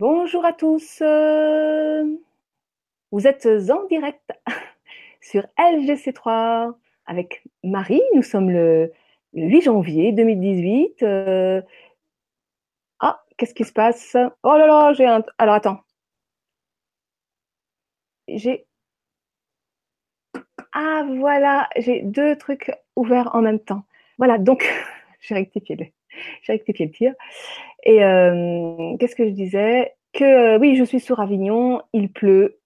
Bonjour à tous. euh, Vous êtes en direct sur LGC3 avec Marie. Nous sommes le, le 8 janvier 2018. euh, Ah, qu'est-ce qui se passe? Oh là là, j'ai un... Alors attends. J'ai... Ah voilà, j'ai deux trucs ouverts en même temps. Voilà, donc j'ai rectifié j'ai rectifié le tir. Et euh, qu'est-ce que je disais? Que euh, oui, je suis sur Avignon, il pleut.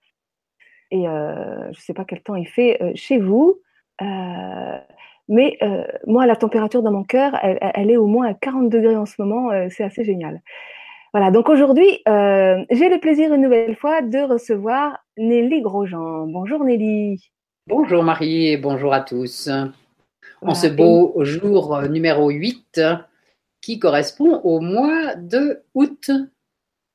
Et euh, je ne sais pas quel temps il fait chez vous. Mais moi, la température dans mon cœur, elle, elle est au moins à 40 degrés en ce moment. c'est assez génial. Voilà, donc aujourd'hui, j'ai le plaisir une nouvelle fois de recevoir Nelly Grosjean. Bonjour Nelly. Bonjour Marie et bonjour à tous. En ce beau jour numéro 8 qui correspond au mois de août.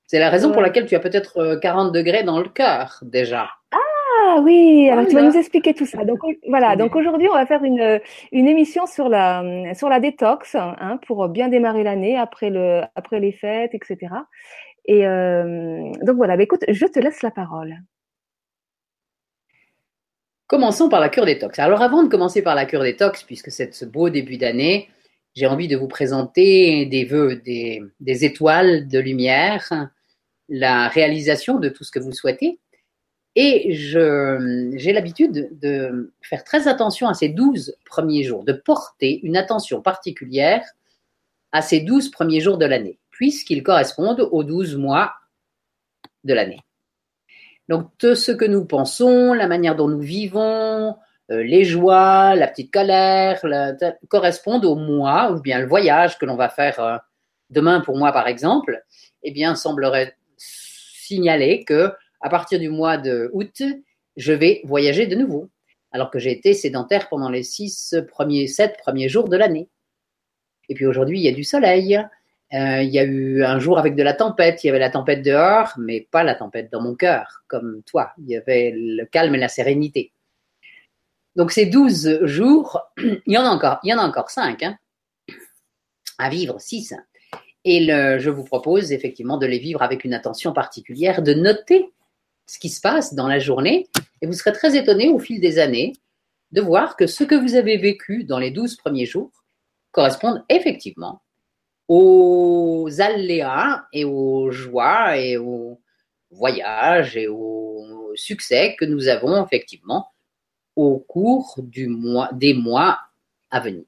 C'est la raison pour laquelle tu as peut-être euh, 40 degrés dans le cœur déjà. Ah oui, alors tu vas Voilà. nous expliquer tout ça. Donc voilà, donc aujourd'hui on va faire une, une émission sur la sur la détox hein, pour bien démarrer l'année après le après les fêtes, etc. Et euh, donc voilà, bah, écoute, je te laisse la parole. Commençons par la cure détox. Alors avant de commencer par la cure détox, puisque c'est ce beau début d'année, j'ai envie de vous présenter des vœux, des, des étoiles de lumière, la réalisation de tout ce que vous souhaitez. Et j'ai l'habitude de faire très attention à ces 12 premiers jours, de porter une attention particulière à ces 12 premiers jours de l'année, puisqu'ils correspondent aux 12 mois de l'année. Donc, tout ce que nous pensons, la manière dont nous vivons, les joies, la petite colère, correspondent au mois, ou bien le voyage que l'on va faire euh, demain pour moi, par exemple, eh bien, semblerait signaler que à partir du mois de août, je vais voyager de nouveau, alors que j'ai été sédentaire pendant les six premiers, sept premiers jours de l'année. Et puis aujourd'hui, il y a du soleil. Euh, il y a eu un jour avec de la tempête. Il y avait la tempête dehors, mais pas la tempête dans mon cœur, comme toi. Il y avait le calme et la sérénité. Donc ces 12 jours, il y en a encore, il y en a encore 5 hein, à vivre, 6. Et je vous propose effectivement de les vivre avec une attention particulière, de noter ce qui se passe dans la journée. Et vous serez très étonné au fil des années de voir que ce que vous avez vécu dans les 12 premiers jours correspondent effectivement aux aléas et aux joies et aux voyages et aux succès que nous avons effectivement au cours des mois à venir.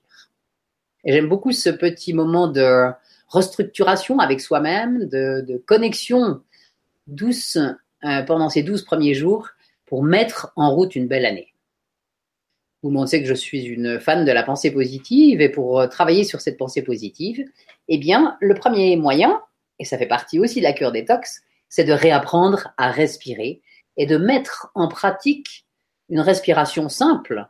Et j'aime beaucoup ce petit moment de restructuration avec soi-même, de, connexion douce euh, pendant ces douze premiers jours pour mettre en route une belle année. Vous savez que je suis une fan de la pensée positive et pour euh, travailler sur cette pensée positive, eh bien, le premier moyen, et ça fait partie aussi de la cure détox, c'est de réapprendre à respirer et de mettre en pratique une respiration simple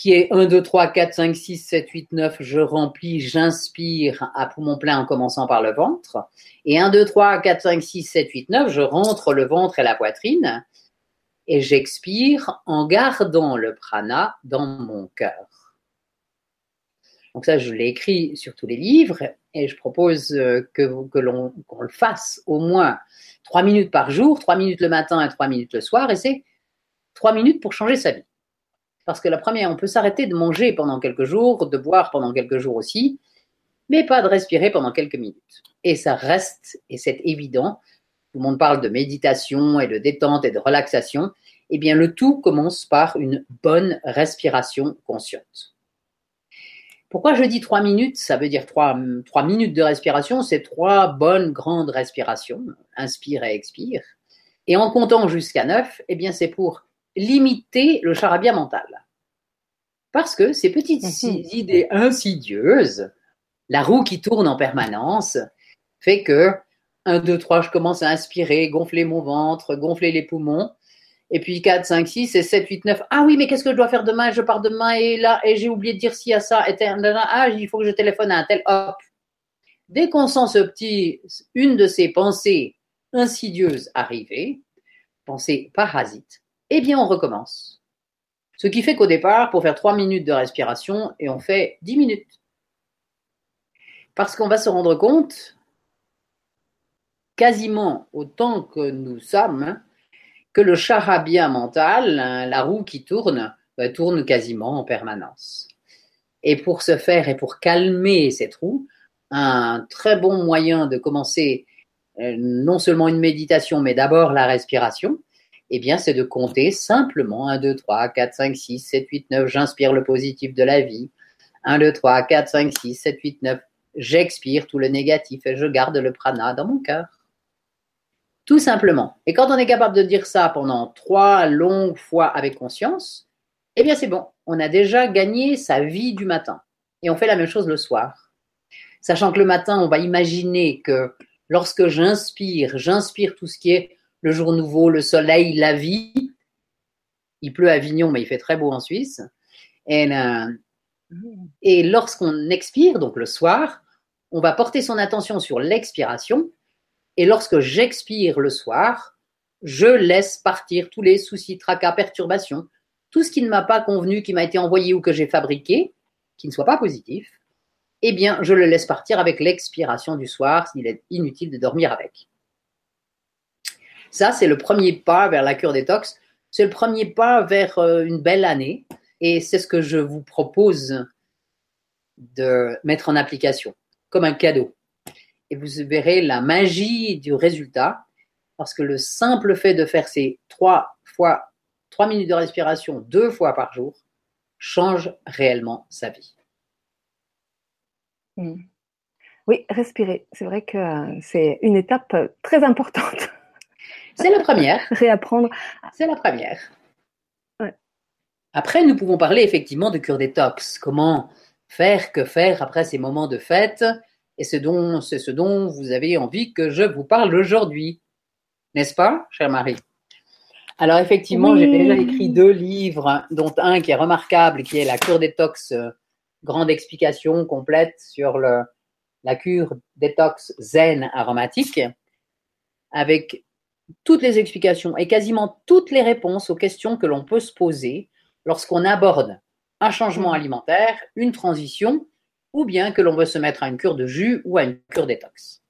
qui est 1, 2, 3, 4, 5, 6, 7, 8, 9, je remplis, j'inspire à poumon plein en commençant par le ventre. Et 1, 2, 3, 4, 5, 6, 7, 8, 9, je rentre le ventre et la poitrine et j'expire en gardant le prana dans mon cœur. Donc ça, je l'ai écrit sur tous les livres et je propose euh, que, que l'on le fasse au moins trois minutes par jour, trois minutes le matin et trois minutes le soir, et c'est trois minutes pour changer sa vie. Parce que la première, on peut s'arrêter de manger pendant quelques jours, de boire pendant quelques jours aussi, mais pas de respirer pendant quelques minutes. Et ça reste, et c'est évident, tout le monde parle de méditation et de détente et de relaxation, eh bien le tout commence par une bonne respiration consciente. Pourquoi je dis trois minutes? Ça veut dire trois, minutes de respiration, c'est trois bonnes grandes respirations, inspire et expire. Et en comptant jusqu'à neuf, eh bien c'est pour limiter le charabia mental. Parce que ces petites Mhm. idées insidieuses, la roue qui tourne en permanence, fait que 1, 2, 3, je commence à inspirer, gonfler mon ventre, gonfler les poumons. Et puis 4, 5, 6 et 7, 8, 9. Ah oui, mais qu'est-ce que je dois faire demain? Je pars demain et là, et j'ai oublié de dire ci à ça. Et ah, il faut que je téléphone à un tel. Hop. Dès qu'on sent ce petit, une de ces pensées insidieuses arriver, pensée parasite, eh bien on recommence. Ce qui fait qu'au départ, pour faire 3 minutes de respiration, et on fait 10 minutes. Parce qu'on va se rendre compte quasiment autant que nous sommes, que le charabia mental, la roue qui tourne, bah, tourne quasiment en permanence. Et pour ce faire et pour calmer cette roue, un très bon moyen de commencer euh, non seulement une méditation, mais d'abord la respiration, eh bien, c'est de compter simplement 1, 2, 3, 4, 5, 6, 7, 8, 9, j'inspire le positif de la vie. 1, 2, 3, 4, 5, 6, 7, 8, 9, j'expire tout le négatif et je garde le prana dans mon cœur. Tout simplement. Et quand on est capable de dire ça pendant trois longues fois avec conscience, eh bien c'est bon, on a déjà gagné sa vie du matin. Et on fait la même chose le soir. Sachant que le matin, on va imaginer que lorsque j'inspire, j'inspire tout ce qui est le jour nouveau, le soleil, la vie. Il pleut à Avignon, mais il fait très beau en Suisse. Et, euh, et lorsqu'on expire, donc le soir, on va porter son attention sur l'expiration. Et lorsque j'expire le soir, je laisse partir tous les soucis, tracas, perturbations, tout ce qui ne m'a pas convenu, qui m'a été envoyé ou que j'ai fabriqué, qui ne soit pas positif, eh bien, je le laisse partir avec l'expiration du soir, s'il est inutile de dormir avec. Ça, c'est le premier pas vers la cure détox. C'est le premier pas vers euh, une belle année. Et c'est ce que je vous propose de mettre en application, comme un cadeau. Et vous verrez la magie du résultat, parce que le simple fait de faire ces trois fois, trois minutes de respiration deux fois par jour, change réellement sa vie. Hmm. Oui, respirer. C'est vrai que euh, c'est une étape très importante. C'est la première. Réapprendre. C'est la première. Après, nous pouvons parler effectivement de cure détox. Comment faire, que faire après ces moments de fête Et c'est ce dont vous avez envie que je vous parle aujourd'hui. N'est-ce pas, chère Marie? Alors effectivement, j'ai déjà écrit deux livres, dont un qui est remarquable, qui est la cure détox, euh, grande explication complète sur le, la cure détox zen aromatique, avec toutes les explications et quasiment toutes les réponses aux questions que l'on peut se poser lorsqu'on aborde un changement alimentaire, une transition, ou bien que l'on veut se mettre à une cure de jus ou à une cure détox.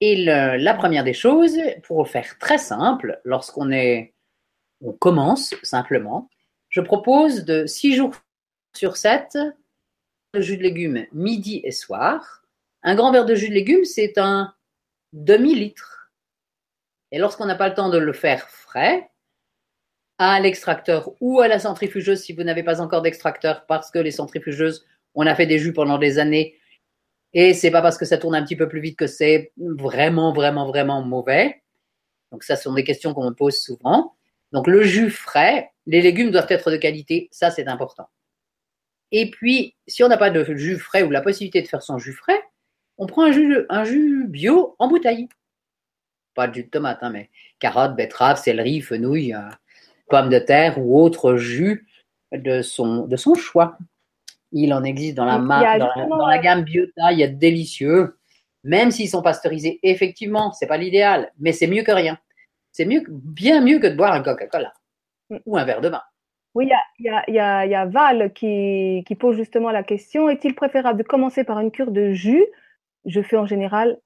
Et la première des choses, pour le faire très simple, lorsqu'on est, on commence simplement, je propose de 6 jours sur 7 de jus de légumes midi et soir. Un grand verre de jus de légumes, c'est un demi-litre. Et lorsqu'on n'a pas le temps de le faire frais, à l'extracteur ou à la centrifugeuse si vous n'avez pas encore d'extracteur parce que les centrifugeuses, on a fait des jus pendant des années et c'est pas parce que ça tourne un petit peu plus vite que c'est vraiment, vraiment, vraiment mauvais. Donc ça, ce sont des questions qu'on me pose souvent. Donc le jus frais, les légumes doivent être de qualité, ça c'est important. Et puis, si on n'a pas de jus frais ou la possibilité de faire son jus frais, on prend un jus, un jus bio en bouteille pas de jus de tomate, hein, mais carottes, betteraves, céleri, fenouil, euh, pommes de terre ou autre jus de son, de son choix. Il en existe dans la, dans, la, gamme Biota, il y a de délicieux, même s'ils sont pasteurisés. Effectivement, c'est pas l'idéal, mais c'est mieux que rien. C'est mieux, bien mieux que de boire un Coca-Cola mm. ou un verre de vin. Oui, il y a, Val qui, qui, pose justement la question est-il préférable de commencer par une cure de jus? Je fais en général,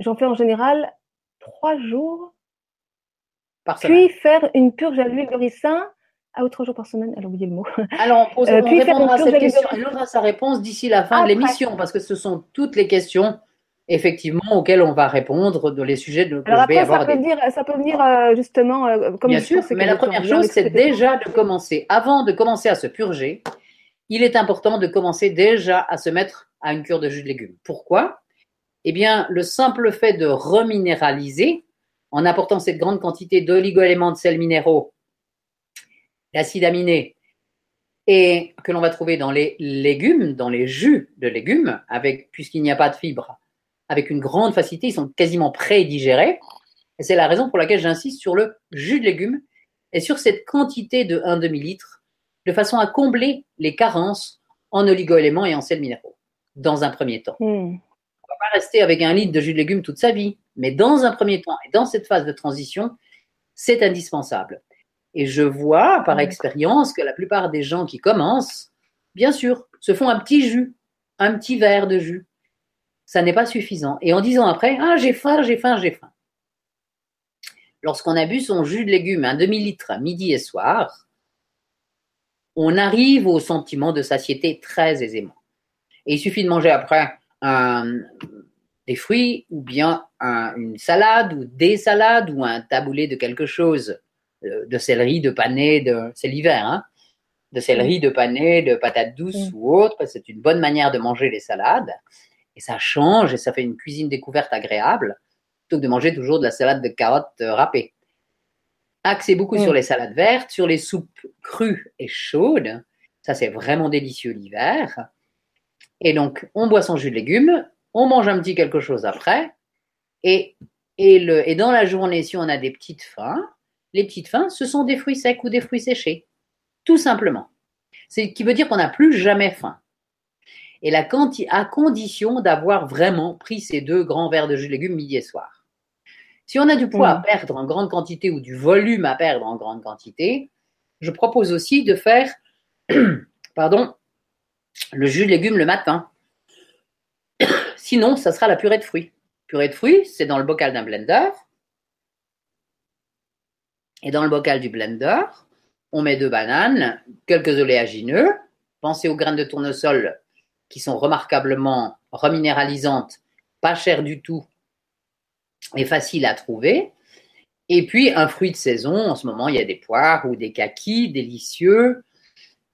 j'en fais en général trois jours. Par Puis faire une purge à l'huile de ricin à trois jours par semaine. Elle a oublié le mot. Alors, on, pose, euh, puis répondra à cette question et aura sa réponse d'ici la fin de l'émission parce que ce sont toutes les questions effectivement auxquelles on va répondre dans les sujets de, Alors après, ça, peut venir, ça peut venir euh, justement euh, comme Bien sûr, mais la première chose, c'est déjà de commencer. Avant de commencer à se purger, il est important de commencer déjà à se mettre à une cure de jus de légumes. Pourquoi? Eh bien, le simple fait de reminéraliser, en apportant cette grande quantité d'oligo-éléments de sels minéraux, d'acides aminés, et que l'on va trouver dans les légumes, dans les jus de légumes, puisqu'il n'y a pas de fibres, avec une grande facilité, ils sont quasiment pré-digérés. Et c'est la raison pour laquelle j'insiste sur le jus de légumes et sur cette quantité de 1 demi-litre, de façon à combler les carences en oligo-éléments et en sels minéraux, dans un premier temps. Hmm pas rester avec un litre de jus de légumes toute sa vie, mais dans un premier temps et dans cette phase de transition, c'est indispensable. Et je vois par expérience que la plupart des gens qui commencent, bien sûr, se font un petit jus, un petit verre de jus. ça n'est pas suffisant. Et en disant après, ah, j'ai faim, j'ai faim, j'ai faim. Lorsqu'on a bu son jus de légumes, un demi-litre midi et soir, on arrive au sentiment de satiété très aisément. Et il suffit de manger après des fruits ou bien une salade ou des salades ou un taboulé de quelque chose, euh, de céleri, de panais, de, c'est l'hiver, hein, de céleri, de panais, de patates douces ou autre, c'est une bonne manière de manger les salades. Et ça change et ça fait une cuisine découverte agréable, plutôt que de manger toujours de la salade de carottes euh, râpées. Axé beaucoup sur les salades vertes, sur les soupes crues et chaudes. Ça, c'est vraiment délicieux l'hiver. Et donc, on boit son jus de légumes, on mange un petit quelque chose après. Et, et, le, et dans la journée, si on a des petites faims, les petites faims, ce sont des fruits secs ou des fruits séchés. Tout simplement. C'est qui veut dire qu'on n'a plus jamais faim. Et la à condition d'avoir vraiment pris ces deux grands verres de jus de légumes midi et soir. Si on a du poids à mm. perdre en grande quantité ou du volume à perdre en grande quantité, je propose aussi de faire pardon, le jus de légumes le matin. Sinon, ça sera la purée de fruits. Purée de fruits, c'est dans le bocal d'un blender. Et dans le bocal du blender, on met deux bananes, quelques oléagineux. Pensez aux graines de tournesol qui sont remarquablement reminéralisantes, pas chères du tout et faciles à trouver. Et puis un fruit de saison, en ce moment il y a des poires ou des kakis délicieux,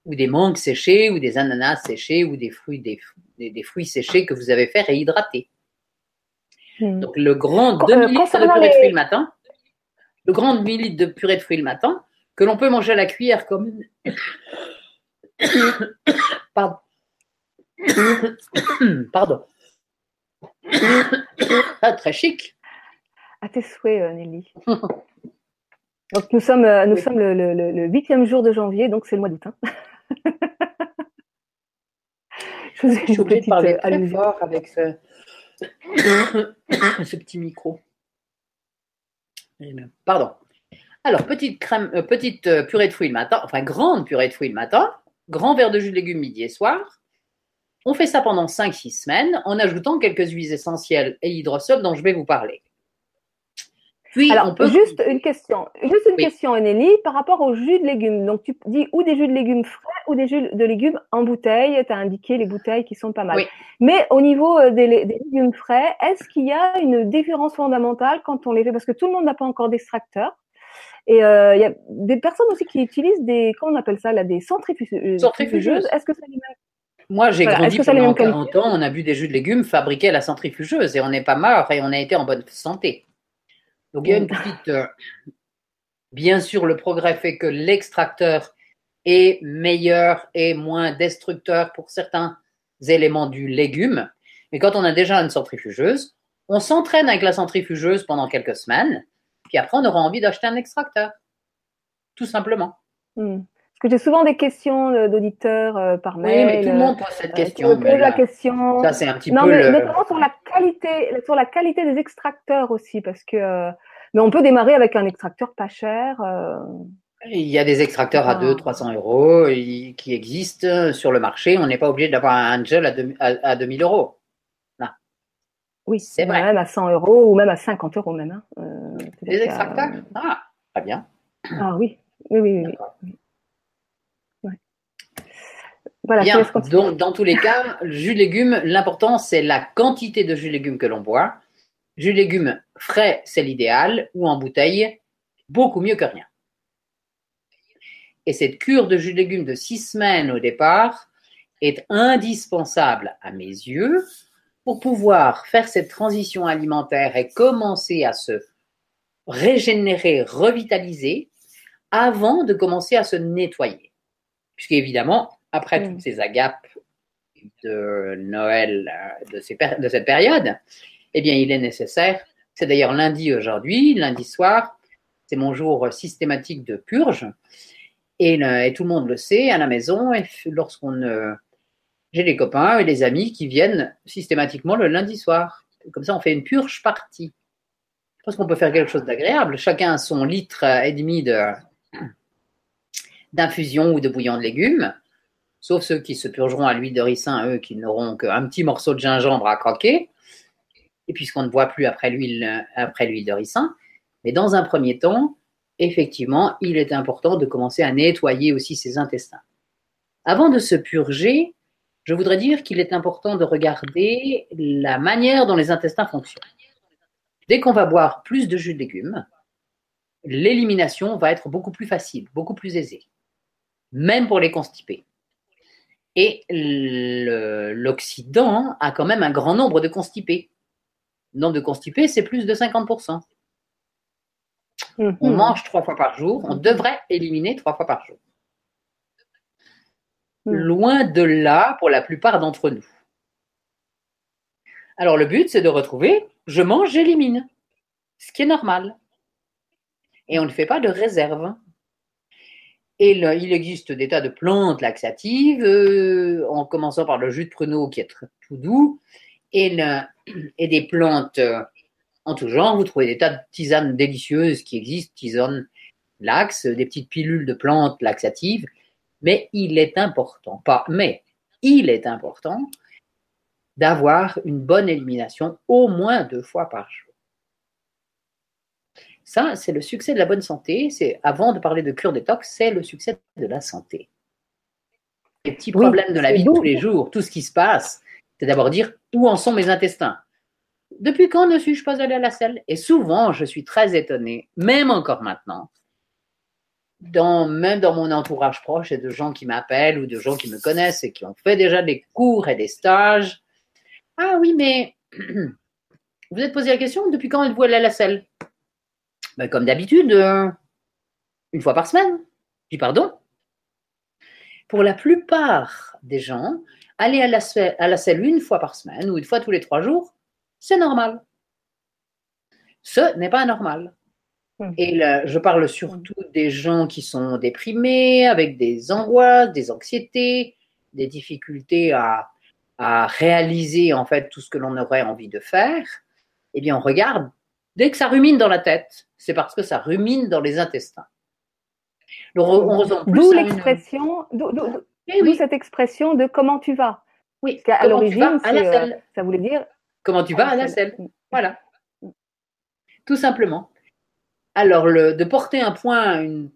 ou des mangues séchées, ou des ananas séchés, ou des fruits, des, fruits séchés que vous avez fait réhydrater. Hmm. Donc le grand demi-litre de purée de fruits le matin, le grand demi-litre de purée de fruits le matin, que l'on peut manger à la cuillère comme Pardon. Pardon. Ah, très chic. À tes souhaits, euh, Nelly. donc nous sommes, euh, sommes le huitième jour de janvier, donc c'est le mois d'août. Hein. Je, vous suis obligée de parler très fort avec ce... ce petit micro. Pardon. Alors, petite, crème, euh, petite euh, purée de fruits le matin, enfin grande purée de fruits le matin, grand verre de jus de légumes midi et soir. On fait ça pendant 5-6 semaines en ajoutant quelques huiles essentielles et l'hydrosol dont je vais vous parler. Puis, Alors, on peut... juste une question, juste une question, Nelly, par rapport au jus de légumes. Donc, tu dis ou des jus de légumes frais ou des jus de légumes en bouteille. Tu as indiqué les bouteilles qui sont pas mal. Mais au niveau euh, des, légumes frais, est-ce qu'il y a une différence fondamentale quand on les fait? Parce que tout le monde n'a pas encore d'extracteur. Et euh, il y a des personnes aussi qui utilisent des, comment on appelle ça là, des centrifugeuses. centrifugeuses. Est-ce que ça les moi, j'ai grandi pendant 40 ans, on a bu des jus de légumes fabriqués à la centrifugeuse et on n'est pas mort et on a été en bonne santé. Donc il y a une petite. Euh, bien sûr, le progrès fait que l'extracteur est meilleur et moins destructeur pour certains éléments du légume. Mais quand on a déjà une centrifugeuse, on s'entraîne avec la centrifugeuse pendant quelques semaines, puis après on aura envie d'acheter un extracteur. Tout simplement. Hmm. Parce que j'ai souvent des questions euh, d'auditeurs euh, par mail. Oui, mais tout le monde pose cette question. la question. Ça, c'est un petit non, peu. Mais notamment sur la qualité, sur la qualité des extracteurs aussi, parce que mais on peut démarrer avec un extracteur pas cher. Euh. Il y a des extracteurs à 200-300 euros qui existent sur le marché. On n'est pas obligé d'avoir un gel à, 2000 euros. Oui, c'est vrai. Même à 100 euros ou même à 50 euros même. Hein. Euh, des extracteurs Ah, très bien. Ah oui, oui, oui. oui. Voilà, Bien. Donc, dans tous les cas, jus de légumes, l'important, c'est la quantité de jus de légumes que l'on boit. Jus de légumes frais, c'est l'idéal, ou en bouteille, beaucoup mieux que rien. Et cette cure de jus de légumes de six semaines au départ est indispensable à mes yeux pour pouvoir faire cette transition alimentaire et commencer à se régénérer, revitaliser avant de commencer à se nettoyer. Puisqu'évidemment, après mm. toutes ces agapes de Noël euh, de, de cette période, eh bien, il est nécessaire. C'est d'ailleurs lundi aujourd'hui, lundi soir, c'est mon jour systématique de purge. Et, tout le monde le sait à la maison. Et lorsqu'on, euh, j'ai des copains et des amis qui viennent systématiquement le lundi soir. Comme ça, on fait une purge partie. Parce qu'on peut faire quelque chose d'agréable. Chacun a son litre et demi de, d'infusion ou de bouillon de légumes. Sauf ceux qui se purgeront à l'huile de ricin, eux, qui n'auront qu'un petit morceau de gingembre à croquer. et puisqu'on ne voit plus après l'huile, après l'huile de ricin. Mais dans un premier temps, effectivement, il est important de commencer à nettoyer aussi ses intestins. Avant de se purger, je voudrais dire qu'il est important de regarder la manière dont les intestins fonctionnent. Dès qu'on va boire plus de jus de légumes, l'élimination va être beaucoup plus facile, beaucoup plus aisée, même pour les constipés. Et l'Occident a quand même un grand nombre de constipés. Le nombre de constipés, c'est plus de 50%. Mm-hmm. On mange trois fois par jour, on devrait éliminer trois fois par jour. Mm. Loin de là pour la plupart d'entre nous. Alors le but, c'est de retrouver, je mange, j'élimine, ce qui est normal. Et on ne fait pas de réserve. Et il existe des tas de plantes laxatives, euh, en commençant par le jus de pruneau qui est tout doux, et, et des plantes euh, en tout genre. Vous trouvez des tas de tisanes délicieuses qui existent, tisanes laxes, des petites pilules de plantes laxatives. Mais il est important, pas mais, il est important d'avoir une bonne élimination au moins deux fois par jour. Ça, c'est le succès de la bonne santé. C'est avant de parler de cure détox, c'est le succès de la santé. Les petits problèmes de la vie de tous les jours, tout ce qui se passe, c'est d'abord dire où en sont mes intestins. Depuis quand ne suis-je pas allé à la selle? Et souvent, je suis très étonnée, même encore maintenant, dans, même dans mon entourage proche, et de gens qui m'appellent ou de gens qui me connaissent et qui ont fait déjà des cours et des stages. Ah oui, mais vous êtes posé la question, depuis quand êtes-vous allé à la selle? Ben, Comme d'habitude, euh, une fois par semaine. Dis pardon. Pour la plupart des gens, aller à la, à la selle une fois par semaine ou une fois tous les trois jours, c'est normal. Ce n'est pas normal. Hum. Et je parle surtout des gens qui sont déprimés, avec des angoisses, des anxiétés, des difficultés à, réaliser en fait tout ce que l'on aurait envie de faire. Eh bien, on regarde, dès que ça rumine dans la tête, c'est parce que ça rumine dans les intestins. D'où l'expression, eh cette expression de comment tu vas. Oui, à l'origine, euh, ça voulait dire comment tu vas à la selle. Voilà. Tout simplement. Alors, le, de porter un point, une,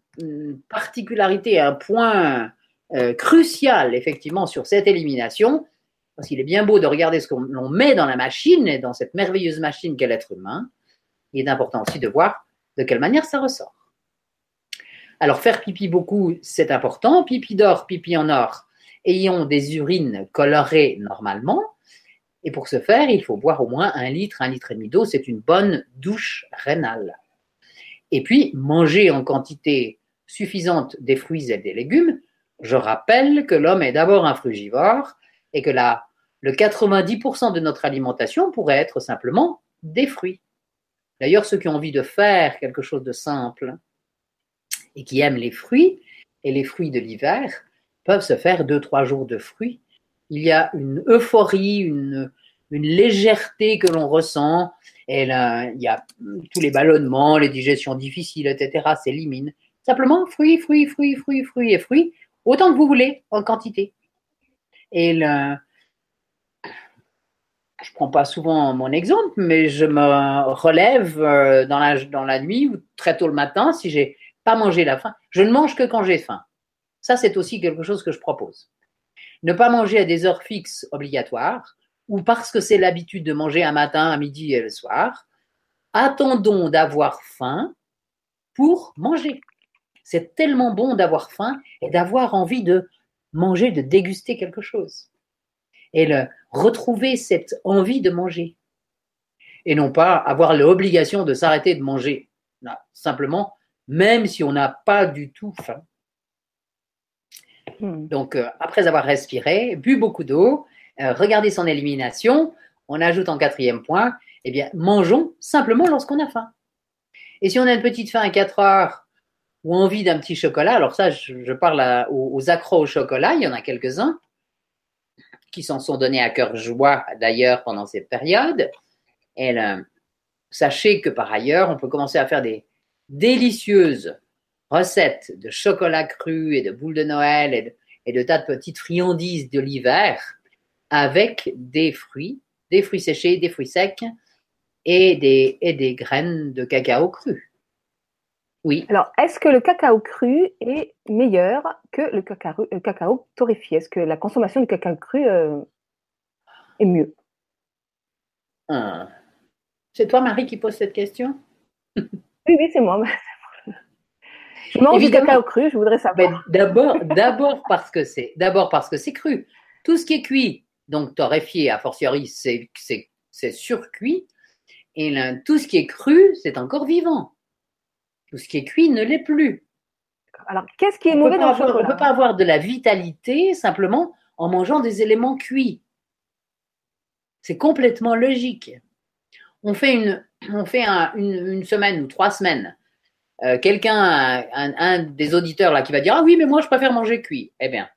particularité, un point euh, crucial, effectivement, sur cette élimination, parce qu'il est bien beau de regarder ce qu'on met dans la machine et dans cette merveilleuse machine qu'est l'être humain, il est important aussi de voir de quelle manière ça ressort. Alors, faire pipi beaucoup, c'est important. Pipi d'or, pipi en or, ayant des urines colorées normalement. Et pour ce faire, il faut boire au moins un litre, un litre et demi d'eau. C'est une bonne douche rénale. Et puis, manger en quantité suffisante des fruits et des légumes. Je rappelle que l'homme est d'abord un frugivore et que la, le 90% de notre alimentation pourrait être simplement des fruits. D'ailleurs, ceux qui ont envie de faire quelque chose de simple et qui aiment les fruits et les fruits de l'hiver peuvent se faire deux, trois jours de fruits. Il y a une euphorie, une, légèreté que l'on ressent et là, il y a tous les ballonnements, les digestions difficiles, etc. s'éliminent. Simplement, fruits, fruits, fruits, fruits, fruits et fruits, autant que vous voulez, en quantité. Et je prends pas souvent mon exemple, mais je me relève euh, dans la, nuit ou très tôt le matin si j'ai pas mangé la faim. Je ne mange que quand j'ai faim. Ça, c'est aussi quelque chose que je propose. Ne pas manger à des heures fixes obligatoires, ou parce que c'est l'habitude de manger un matin, un midi et le soir, attendons d'avoir faim pour manger. C'est tellement bon d'avoir faim et d'avoir envie de manger, de déguster quelque chose. Et le, retrouver cette envie de manger. Et non pas avoir l'obligation de s'arrêter de manger. simplement, même si on n'a pas du tout faim. Hmm. Donc, euh, après avoir respiré, bu beaucoup d'eau, euh, regarder son élimination, on ajoute en quatrième point, eh bien, mangeons simplement lorsqu'on a faim. Et si on a une petite faim à 4 heures ou envie d'un petit chocolat, alors ça, je, parle aux, aux, accros au chocolat, il y en a quelques-uns qui s'en sont donnés à cœur joie d'ailleurs pendant cette période. Et sachez que par ailleurs, on peut commencer à faire des délicieuses recettes de chocolat cru et de boules de Noël et de, et de tas de petites friandises de l'hiver avec des fruits, des fruits séchés, des fruits secs, et des, et des graines de cacao cru. Oui. Alors, est-ce que le cacao cru est meilleur que le cacao, cacao torréfié? Est-ce que la consommation du cacao cru euh, est mieux? Ah. C'est toi, Marie, qui pose cette question? Oui, oui, c'est moi. Je mange du cacao cru, je voudrais savoir. D'abord, d'abord parce que c'est, d'abord parce que c'est cru. Tout ce qui est cuit, donc torréfié, a fortiori, c'est, c'est, c'est surcuit. Et tout ce qui est cru, c'est encore vivant. Tout ce qui est cuit ne l'est plus. Alors, qu'est-ce qui est mauvais dans le chocolat On ne peut pas avoir de la vitalité simplement en mangeant des éléments cuits. C'est complètement logique. On fait une, on fait une, semaine ou trois semaines. Euh, quelqu'un, un, des auditeurs là, qui va dire ah oui mais moi je préfère manger cuit. Eh bien,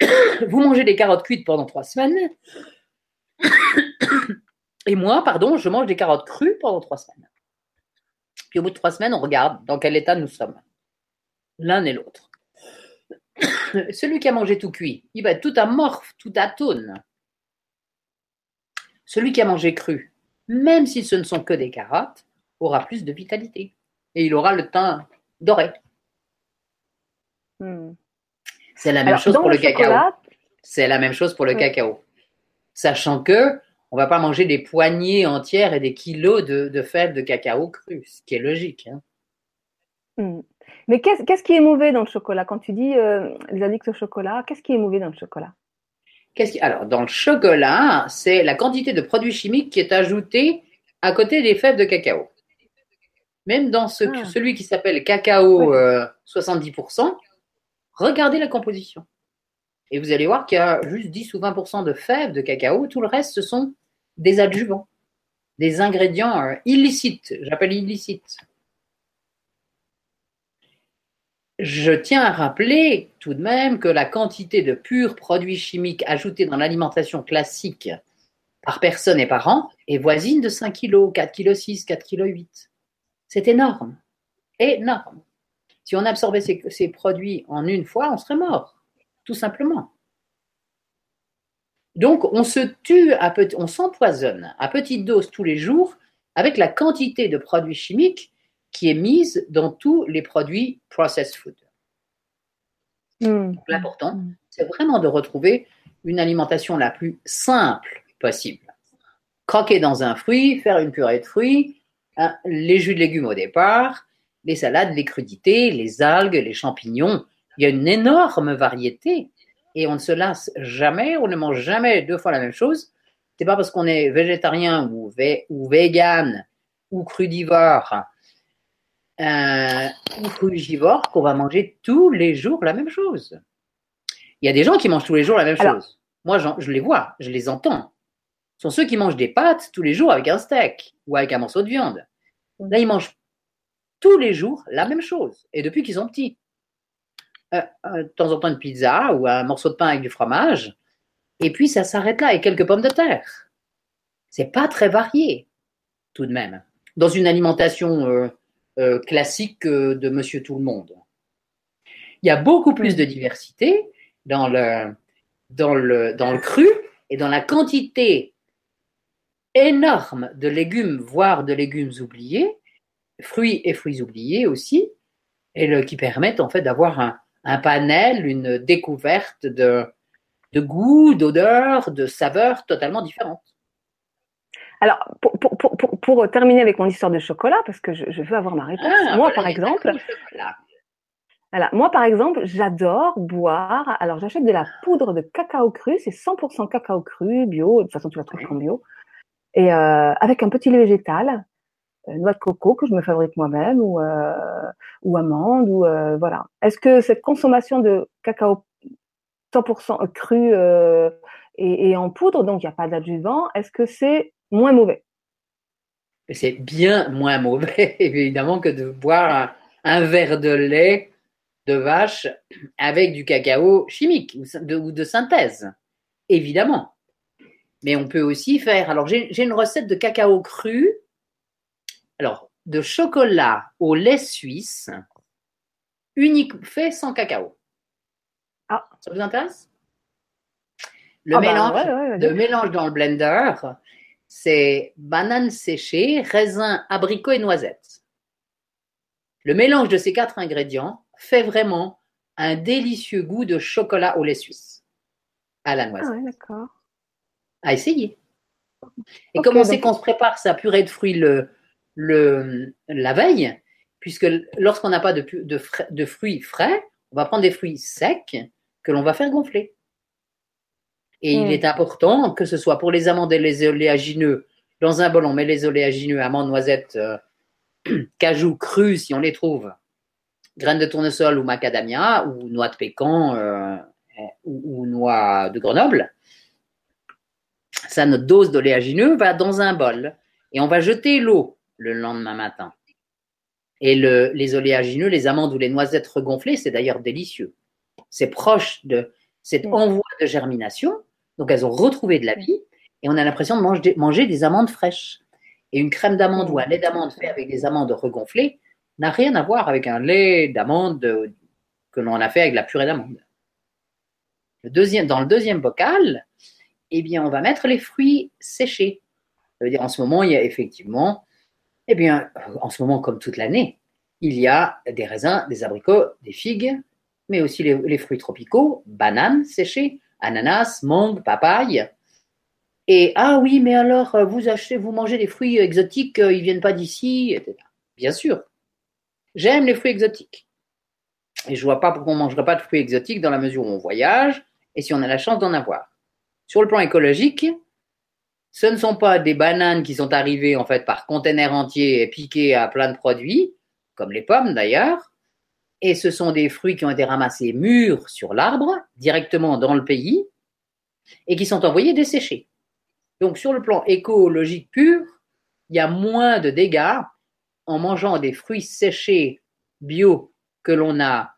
vous mangez des carottes cuites pendant trois semaines. Et moi, pardon, je mange des carottes crues pendant trois semaines. Puis au bout de trois semaines, on regarde dans quel état nous sommes. L'un et l'autre. Celui qui a mangé tout cuit, il va être tout amorphe, tout atone. Celui qui a mangé cru, même si ce ne sont que des carottes, aura plus de vitalité. Et il aura le teint doré. Hmm. C'est la même chose pour le, cacao. C'est la même chose pour le cacao. Sachant que on va pas manger des poignées entières et des kilos de, fèves de cacao cru, ce qui est logique. Hein. Hmm. Mais qu'est-ce qui est mauvais dans le chocolat? Quand tu dis euh, les addicts au chocolat, qu'est-ce qui est mauvais dans le chocolat? Qui... Alors, dans le chocolat, c'est la quantité de produits chimiques qui est ajoutée à côté des fèves de cacao. Même dans ce, ah. celui qui s'appelle cacao 70%, euh, regardez la composition. Et vous allez voir qu'il y a juste 10 ou 20% de fèves de cacao. Tout le reste, ce sont des adjuvants, des ingrédients euh, illicites. J'appelle illicites. Je tiens à rappeler tout de même que la quantité de purs produits chimiques ajoutés dans l'alimentation classique par personne et par an est voisine de 5 kg, 4 kg 6, 4 kg 8. C'est énorme. Énorme. Si on absorbait ces, ces, produits en une fois, on serait mort, tout simplement. Donc, on se tue, à on s'empoisonne à petite dose tous les jours avec la quantité de produits chimiques qui est mise dans tous les produits processed food. Hmm. L'important, hmm. c'est vraiment de retrouver une alimentation la plus simple possible. Croquer dans un fruit, faire une purée de fruits, hein, les jus de légumes au départ, les salades, les crudités, les algues, les champignons. Il y a une énorme variété et on ne se lasse jamais, on ne mange jamais deux fois la même chose. C'est pas parce qu'on est végétarien ou, ou vegan ou crudivore euh, ou frugivore qu'on va manger tous les jours la même chose. Il y a des gens qui mangent tous les jours la même chose. Moi, je les vois, je les entends. Ce sont ceux qui mangent des pâtes tous les jours avec un steak ou avec un morceau de viande. Là, ils mangent tous les jours la même chose. Et depuis qu'ils sont petits. Euh, euh, de temps en temps une pizza ou un morceau de pain avec du fromage, et puis ça s'arrête là, et quelques pommes de terre. C'est pas très varié, tout de même, dans une alimentation euh, classique de Monsieur Tout le Monde. Il y a beaucoup plus de diversité dans le, dans le, dans le cru et dans la quantité énorme de légumes, voire de légumes oubliés, fruits et fruits oubliés aussi, et qui permettent en fait d'avoir un, un panel, une découverte de, de goûts, d'odeurs, de saveurs totalement différentes. Alors, pour, pour, pour, pour, terminer avec mon histoire de chocolat, parce que je, je veux avoir ma réponse, ah, moi par exemple, voilà, moi par exemple, j'adore boire. Alors, j'achète de la poudre de cacao cru, c'est 100% cacao cru, bio. De toute façon, tu la trouves en bio. Et euh, avec un petit lait végétal. Euh, noix de coco que je me fabrique moi-même ou euh, ou amande ou euh, voilà. Est-ce que cette consommation de cacao 100% cru et, en poudre, donc il n'y a pas d'adjuvant, est-ce que c'est moins mauvais? C'est bien moins mauvais évidemment que de boire un, verre de lait de vache avec du cacao chimique ou de, ou de synthèse, évidemment. Mais on peut aussi faire. Alors j'ai une recette de cacao cru alors, de chocolat au lait suisse, unique, fait sans cacao. Ah. Ça vous intéresse? Le, ah bah mélange, mélange dans le blender, c'est bananes séchées, raisins, abricots et noisettes. Le mélange de ces quatre ingrédients fait vraiment un délicieux goût de chocolat au lait suisse à la noisette. Ah d'accord. À essayer. Et Ok, comme on sait donc- qu'on se prépare sa purée de fruits le, le, la veille, puisque lorsqu'on n'a pas de, pu- de, frais- de fruits frais, on va prendre des fruits secs que l'on va faire gonfler. Et il est important que ce soit pour les amandes et les oléagineux, dans un bol, on met les oléagineux, amandes, noisettes, euh, cajou crus si on les trouve, graines de tournesol ou macadamia, ou noix de pécan euh, ou, ou noix de Grenoble. Ça, notre dose d'oléagineux va dans un bol. Et on va jeter l'eau le lendemain matin. Et le- les oléagineux, les amandes ou les noisettes regonflées, c'est d'ailleurs délicieux. C'est proche de cet envoi de germination. Donc, elles ont retrouvé de la vie et on a l'impression de manger, manger des amandes fraîches. Et une crème d'amande ou un lait d'amande fait avec des amandes regonflées n'a rien à voir avec un lait d'amande que l'on a fait avec la purée d'amande. Le deuxième, dans le deuxième bocal, eh bien, on va mettre les fruits séchés. Ça veut dire, en ce moment, il y a effectivement, eh bien, en ce moment, comme toute l'année, il y a des raisins, des abricots, des figues, mais aussi les, les fruits tropicaux, bananes séchées, ananas, mangue, papaye. Et ah oui, mais alors, euh, vous achetez, vous mangez des fruits exotiques, euh, ils viennent pas d'ici, etc. Bien sûr. J'aime les fruits exotiques. Et je vois pas pourquoi on ne mangerait pas de fruits exotiques dans la mesure où on voyage et si on a la chance d'en avoir. Sur le plan écologique, ce ne sont pas des bananes qui sont arrivées en fait par container entier et piquées à plein de produits, comme les pommes d'ailleurs, et ce sont des fruits qui ont été ramassés mûrs sur l'arbre, directement dans le pays, et qui sont envoyés desséchés. Donc sur le plan écologique pur, il y a moins de dégâts en mangeant des fruits séchés bio que l'on a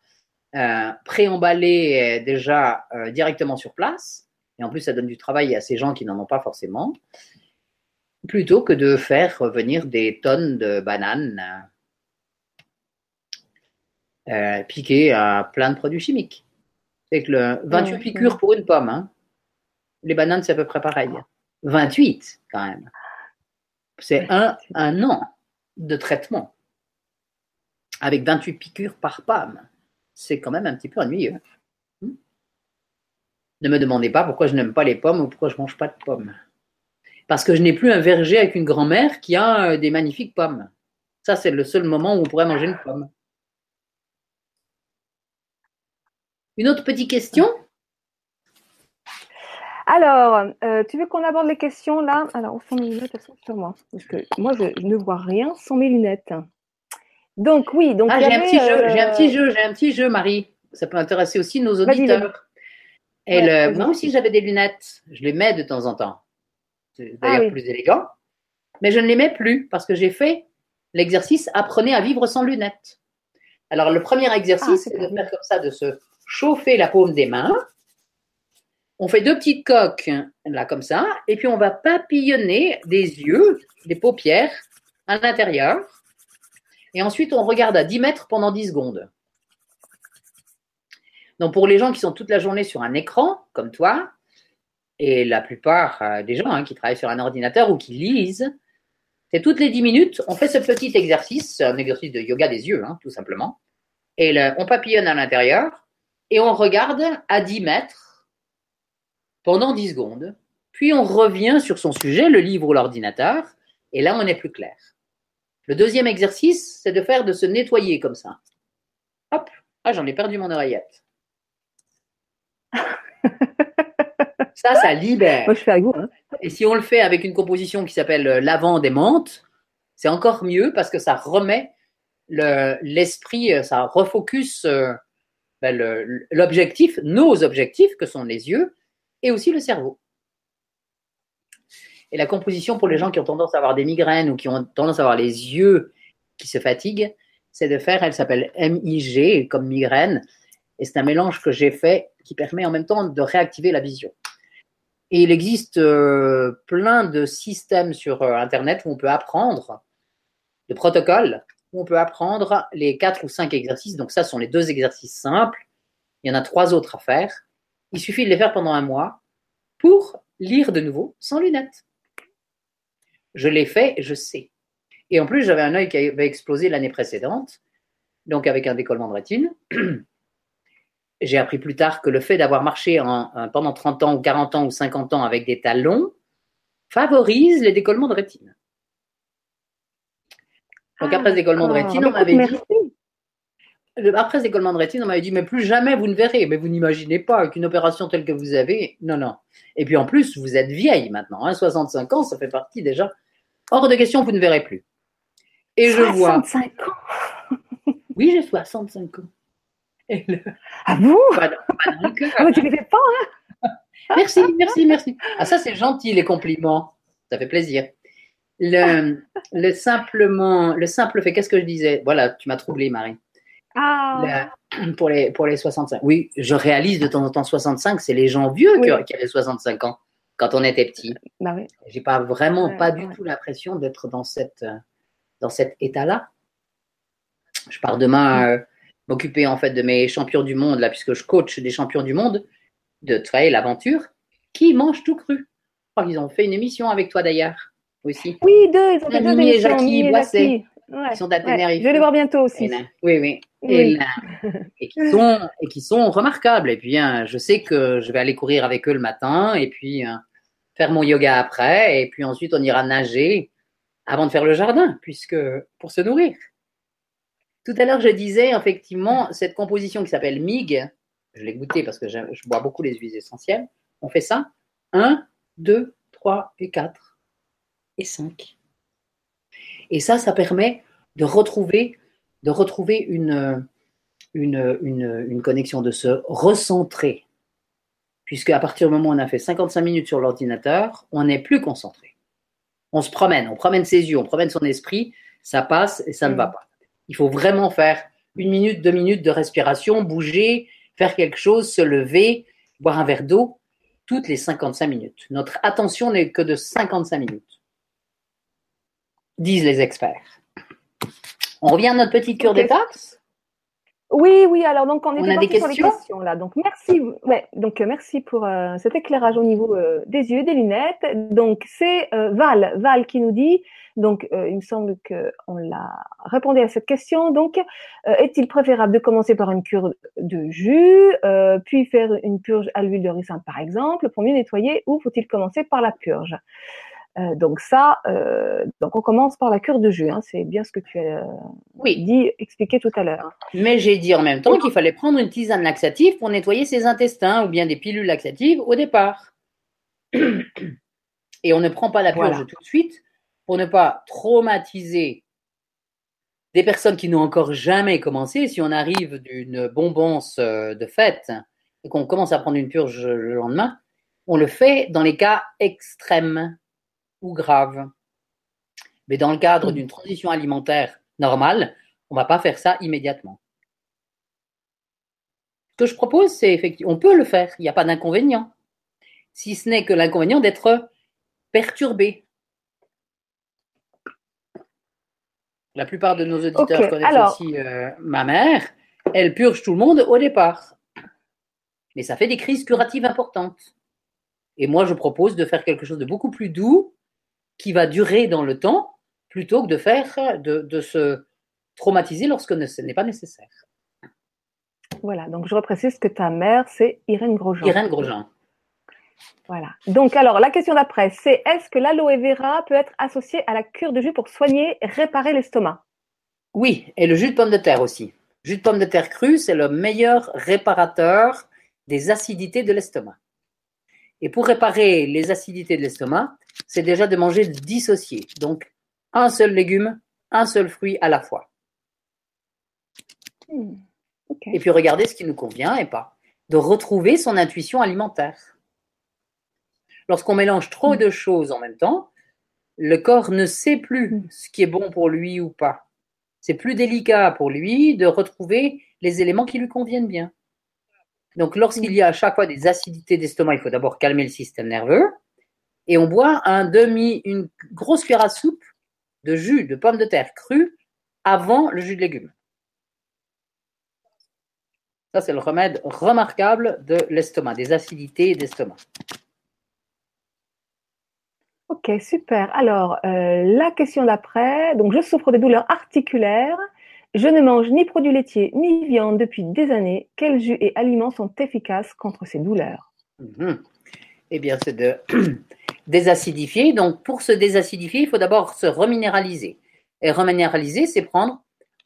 euh, préemballés euh, déjà euh, directement sur place, et en plus ça donne du travail à ces gens qui n'en ont pas forcément, plutôt que de faire revenir des tonnes de bananes euh, piquées à plein de produits chimiques. C'est que le 28 Ouais, piqûres pour une pomme, hein. les bananes c'est à peu près pareil. 28 quand même. C'est un, un an de traitement avec 28 piqûres par pomme. C'est quand même un petit peu ennuyeux. Ne me demandez pas pourquoi je n'aime pas les pommes ou pourquoi je mange pas de pommes. Parce que je n'ai plus un verger avec une grand-mère qui a euh, des magnifiques pommes. Ça, c'est le seul moment où on pourrait manger une pomme. Une autre petite question? Alors, euh, tu veux qu'on aborde les questions là? Alors, où sont mes lunettes Elles sont sur moi. Parce que moi, je, je ne vois rien sans mes lunettes. Donc, oui. Donc, Ah, j'ai un petit jeu, euh, j'ai un petit jeu, j'ai un petit jeu, Marie. Ça peut intéresser aussi nos auditeurs. Et Ouais, le- moi aussi, j'avais des lunettes. Je les mets de temps en temps. C'est d'ailleurs Ah oui. plus élégant. Mais je ne les mets plus parce que j'ai fait l'exercice apprenez à vivre sans lunettes. Alors, le premier Ah, exercice, c'est c'est de faire comme ça, de se chauffer la paume des mains. On fait deux petites coques, là, comme ça. Et puis, on va papillonner des yeux, des paupières à l'intérieur. Et ensuite, on regarde à 10 mètres pendant 10 secondes. Donc, pour les gens qui sont toute la journée sur un écran, comme toi, et la plupart euh, des gens hein, qui travaillent sur un ordinateur ou qui lisent, c'est toutes les 10 minutes, on fait ce petit exercice, un exercice de yoga des yeux, hein, tout simplement. Et on papillonne à l'intérieur et on regarde à 10 mètres pendant 10 secondes. Puis on revient sur son sujet, le livre ou l'ordinateur, et là on est plus clair. Le deuxième exercice, c'est de faire de se nettoyer comme ça. Hop, ah j'en ai perdu mon oreillette. Ça, ça libère. Moi, je fais à goût. Hein. Et si on le fait avec une composition qui s'appelle euh, lavande et menthe, c'est encore mieux parce que ça remet le- l'esprit, euh, ça refocus euh, ben, l'objectif, nos objectifs que sont les yeux et aussi le cerveau. Et la composition pour les gens qui ont tendance à avoir des migraines ou qui ont tendance à avoir les yeux qui se fatiguent, c'est de faire, elle s'appelle MIG comme migraine, et c'est un mélange que j'ai fait qui permet en même temps de réactiver la vision. Et il existe euh, plein de systèmes sur euh, Internet où on peut apprendre, de protocoles, où on peut apprendre les quatre ou cinq exercices. Donc ça, ce sont les deux exercices simples. Il y en a trois autres à faire. Il suffit de les faire pendant un mois pour lire de nouveau sans lunettes. Je l'ai fait, je sais. Et en plus, j'avais un œil qui avait explosé l'année précédente, donc avec un décollement de rétine. J'ai appris plus tard que le fait d'avoir marché pendant 30 ans ou 40 ans ou 50 ans avec des talons favorise les décollements de rétine. Donc après ce décollement de rétine, on m'avait dit. Après ce décollement de rétine, on m'avait dit, mais plus jamais vous ne verrez. Mais vous n'imaginez pas qu'une opération telle que vous avez. Non, non. Et puis en plus, vous êtes vieille maintenant. Hein, 65 ans, ça fait partie déjà. Hors de question, vous ne verrez plus. Et je vois. 65 ans Oui, j'ai 65 ans. Ah bon pas ah, Tu ne les fais pas, hein? Merci, merci, merci. Ah, ça, c'est gentil, les compliments. Ça fait plaisir. Le, le, simplement, le simple fait, qu'est-ce que je disais? Voilà, tu m'as troublé, Marie. Ah. pour, les, pour les 65. Oui, je réalise de temps en temps 65, c'est les gens vieux qui, avaient 65 ans quand on était petit. Bah oui. J'ai pas vraiment, pas du tout l'impression d'être dans, cette, dans cet état-là. Je pars demain euh, m'occuper en fait de mes champions du monde, là, puisque je coach des champions du monde de travailler l'aventure, qui mangent tout cru. ils ont fait une émission avec toi d'ailleurs aussi. Oui, deux, ils ont fait deux et Jackie Boisset. Ils sont Je vais les voir bientôt aussi. oui, oui. Et, qui sont, et qui sont remarquables. Et puis, hein, je sais que je vais aller courir avec eux le matin et puis hein, faire mon yoga après. Et puis ensuite, on ira nager avant de faire le jardin, puisque pour se nourrir. Tout à l'heure, je disais effectivement cette composition qui s'appelle MIG. Je l'ai goûté parce que je, je bois beaucoup les huiles essentielles. On fait ça 1, 2, 3 et 4 et 5. Et ça, ça permet de retrouver, de retrouver une, une, une, connexion, de se recentrer. Puisque à partir du moment où on a fait 55 minutes sur l'ordinateur, on n'est plus concentré. On se promène, on promène ses yeux, on promène son esprit, ça passe et ça ne va mm. pas. Il faut vraiment faire une minute, deux minutes de respiration, bouger, faire quelque chose, se lever, boire un verre d'eau, toutes les 55 minutes. Notre attention n'est que de 55 minutes disent les experts. On revient à notre petite cure des détox? Oui, oui. Alors donc on, est a des questions sur les questions? là. Donc merci, ouais, donc euh, merci pour euh, cet éclairage au niveau euh, des yeux, des lunettes. Donc c'est Val, Val qui nous dit. Donc il me semble que on l'a répondu à cette question. Donc est-il préférable de commencer par une cure de jus, puis faire une purge à l'huile de ricin par exemple pour mieux nettoyer, ou faut-il commencer par la purge? Euh, donc ça, euh, donc on commence par la cure de jus. Hein, c'est bien ce que tu as oui. dit, expliqué tout à l'heure. Mais j'ai dit en même temps qu'il fallait prendre une tisane laxative pour nettoyer ses intestins ou bien des pilules laxatives au départ. Et on ne prend pas la purge tout de suite pour ne pas traumatiser des personnes qui n'ont encore jamais commencé. Si on arrive d'une bombance euh, de fête et qu'on commence à prendre une purge le lendemain, on le fait dans les cas extrêmes ou grave. Mais dans le cadre d'une transition alimentaire normale, on ne va pas faire ça immédiatement. Ce que je propose, c'est effectivement, on peut le faire, il n'y a pas d'inconvénient. Si ce n'est que l'inconvénient d'être perturbé. La plupart de nos auditeurs connaissent aussi euh, ma mère. Elle purge tout le monde au départ. Mais ça fait des crises curatives importantes. Et moi, je propose de faire quelque chose de beaucoup plus doux qui va durer dans le temps plutôt que de faire, de, se traumatiser lorsque ce n'est pas nécessaire. Voilà, donc je reprécise que ta mère, c'est Irène Grosjean. Irène Grosjean. Voilà. Donc, alors, la question d'après, c'est est-ce que l'aloe vera peut être associé à la cure de jus pour soigner et réparer l'estomac? Oui, et le jus de pomme de terre aussi. Le jus de pomme de terre cru, c'est le meilleur réparateur des acidités de l'estomac. Et pour réparer les acidités de l'estomac, c'est déjà de manger dissocié. Donc, un seul légume, un seul fruit à la fois. Hmm, et puis regarder ce qui nous convient et pas. De retrouver son intuition alimentaire. Lorsqu'on mélange trop hmm. de choses en même temps, le corps ne sait plus hmm. ce qui est bon pour lui ou pas. C'est plus délicat pour lui de retrouver les éléments qui lui conviennent bien. Donc, lorsqu'il y a à chaque fois des acidités d'estomac, il faut d'abord calmer le système nerveux et on boit un demi, une grosse cuillère à soupe de jus de pommes de terre cru avant le jus de légumes. Ça, c'est le remède remarquable de l'estomac, des acidités d'estomac. Ok, super. Alors, euh, la question d'après. Donc, je souffre de douleurs articulaires. Je ne mange ni produits laitiers ni viande depuis des années. Quels jus et aliments sont efficaces contre ces douleurs? Mhm. Eh bien, c'est de désacidifier. Donc, pour se désacidifier, il faut d'abord se reminéraliser. Et reminéraliser, c'est prendre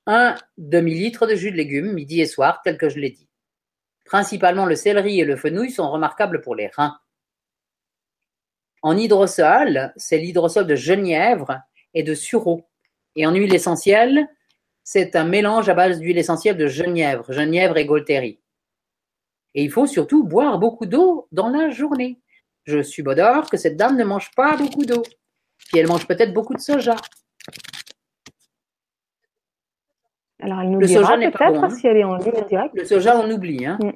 un demi-litre de jus de légumes midi et soir, tel que je l'ai dit. Principalement, le céleri et le fenouil sont remarquables pour les reins. En hydrosol, c'est l'hydrosol de genièvre et de sureau. Et en huile essentielle, c'est un mélange à base d'huile essentielle de genièvre, genièvre et Golteri. Et il faut surtout boire beaucoup d'eau dans la journée. Je subodore que cette dame ne mange pas beaucoup d'eau. Puis elle mange peut-être beaucoup de soja. Alors, elle nous Le soja n'est pas bon, hein. si elle est en ligne en direct. Le soja, on oublie. Hein. Mm.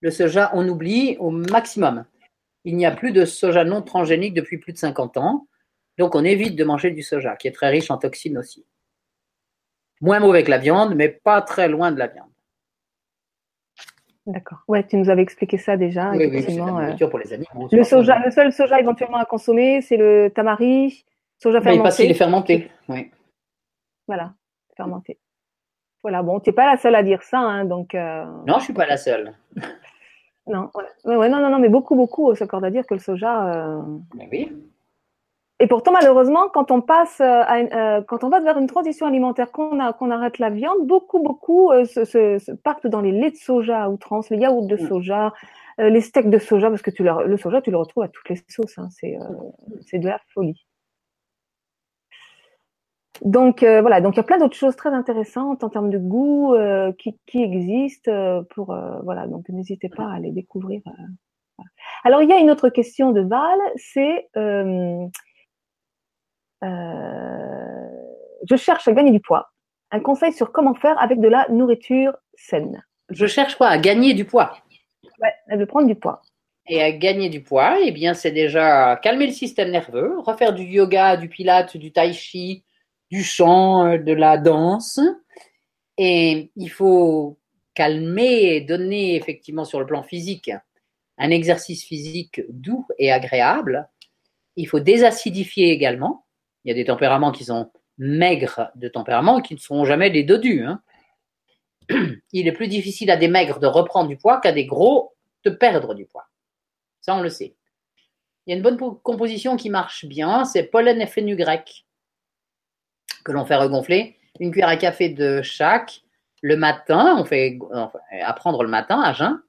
Le soja, on oublie au maximum. Il n'y a plus de soja non transgénique depuis plus de 50 ans. Donc, on évite de manger du soja, qui est très riche en toxines aussi. Moins mauvais que la viande, mais pas très loin de la viande. D'accord. Ouais, tu nous avais expliqué ça déjà, oui, oui, c'est la effectivement. euh, nourriture pour les animaux. le pas soja, le seul soja éventuellement à consommer, c'est le tamari, soja nous. Mais qu'il fermenté. est fermenté. Oui. Voilà, fermenté. Voilà, bon, t'es pas la seule à dire ça, hein, donc. euh, Non, je suis pas la seule. Non, ouais. Non, non, non, mais beaucoup, beaucoup s'accordent à dire que le soja. euh, Mais oui. Et pourtant, malheureusement, quand on passe, euh, à une- euh, quand on va vers une transition alimentaire, qu'on a- qu'on arrête la viande, beaucoup, beaucoup euh, se, se- se partent dans les laits de soja à outrance, les yaourts de Mm. soja, euh, les steaks de soja, parce que tu le, le soja, tu le retrouves à toutes les sauces. hein, c'est, euh, c'est de la folie. Donc euh, voilà, donc il y a plein d'autres choses très intéressantes en termes de goût euh, qui, qui existent euh, pour voilà, donc n'hésitez pas à les découvrir. voilà. Alors il y a une autre question de Val, c'est je cherche à gagner du poids. Un conseil sur comment faire avec de la nourriture saine. Je cherche quoi? À gagner du poids. Ouais, veut prendre du poids. Et à gagner du poids, eh bien, c'est déjà calmer le système nerveux, refaire du yoga, du pilate, du tai chi, du chant, euh, de la danse. Et il faut calmer et donner effectivement sur le plan physique un exercice physique doux et agréable. Il faut désacidifier également. Il y a des tempéraments qui sont maigres de tempérament qui ne seront jamais des dodus. hein. Il est plus difficile à des maigres de reprendre du poids qu'à des gros de perdre du poids. Ça, on le sait. Il y a une bonne po- composition qui marche bien, c'est pollen et fenugrec que l'on fait regonfler. Une cuillère à café de chaque. Le matin, on fait enfin, à prendre le matin à jeun.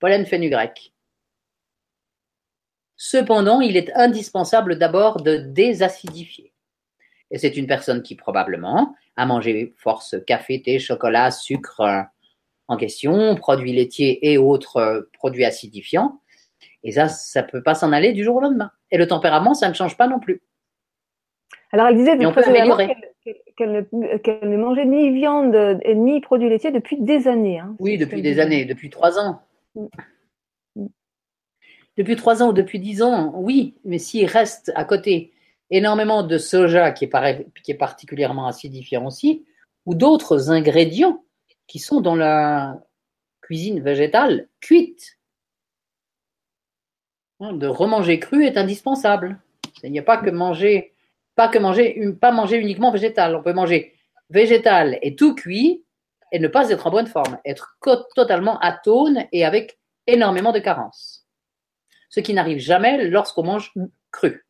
Pollen fenugrec. Cependant, il est indispensable d'abord de désacidifier. Et c'est une personne qui probablement a mangé force café, thé, chocolat, sucre en question, produits laitiers et autres produits acidifiants. Et ça, ça peut pas s'en aller du jour au lendemain. Et le tempérament, ça ne change pas non plus. Alors elle disait précédemment qu'elle qu'elle ne, mangeait ni viande euh, ni produits laitiers depuis des années. hein. Oui, depuis des années, depuis trois ans. Mm. Mm. Depuis trois ans ou depuis dix ans, oui, mais s'il reste à côté énormément de soja qui est, pareil- qui est particulièrement acidifiant aussi, ou d'autres ingrédients qui sont dans la cuisine végétale cuite, hein, de remanger cru est indispensable. Il n'y a pas que manger, pas que manger, uniquement végétal. On peut manger végétal et tout cuit et ne pas être en bonne forme, être totalement atone et avec énormément de carences. Ce qui n'arrive jamais lorsqu'on mange cru.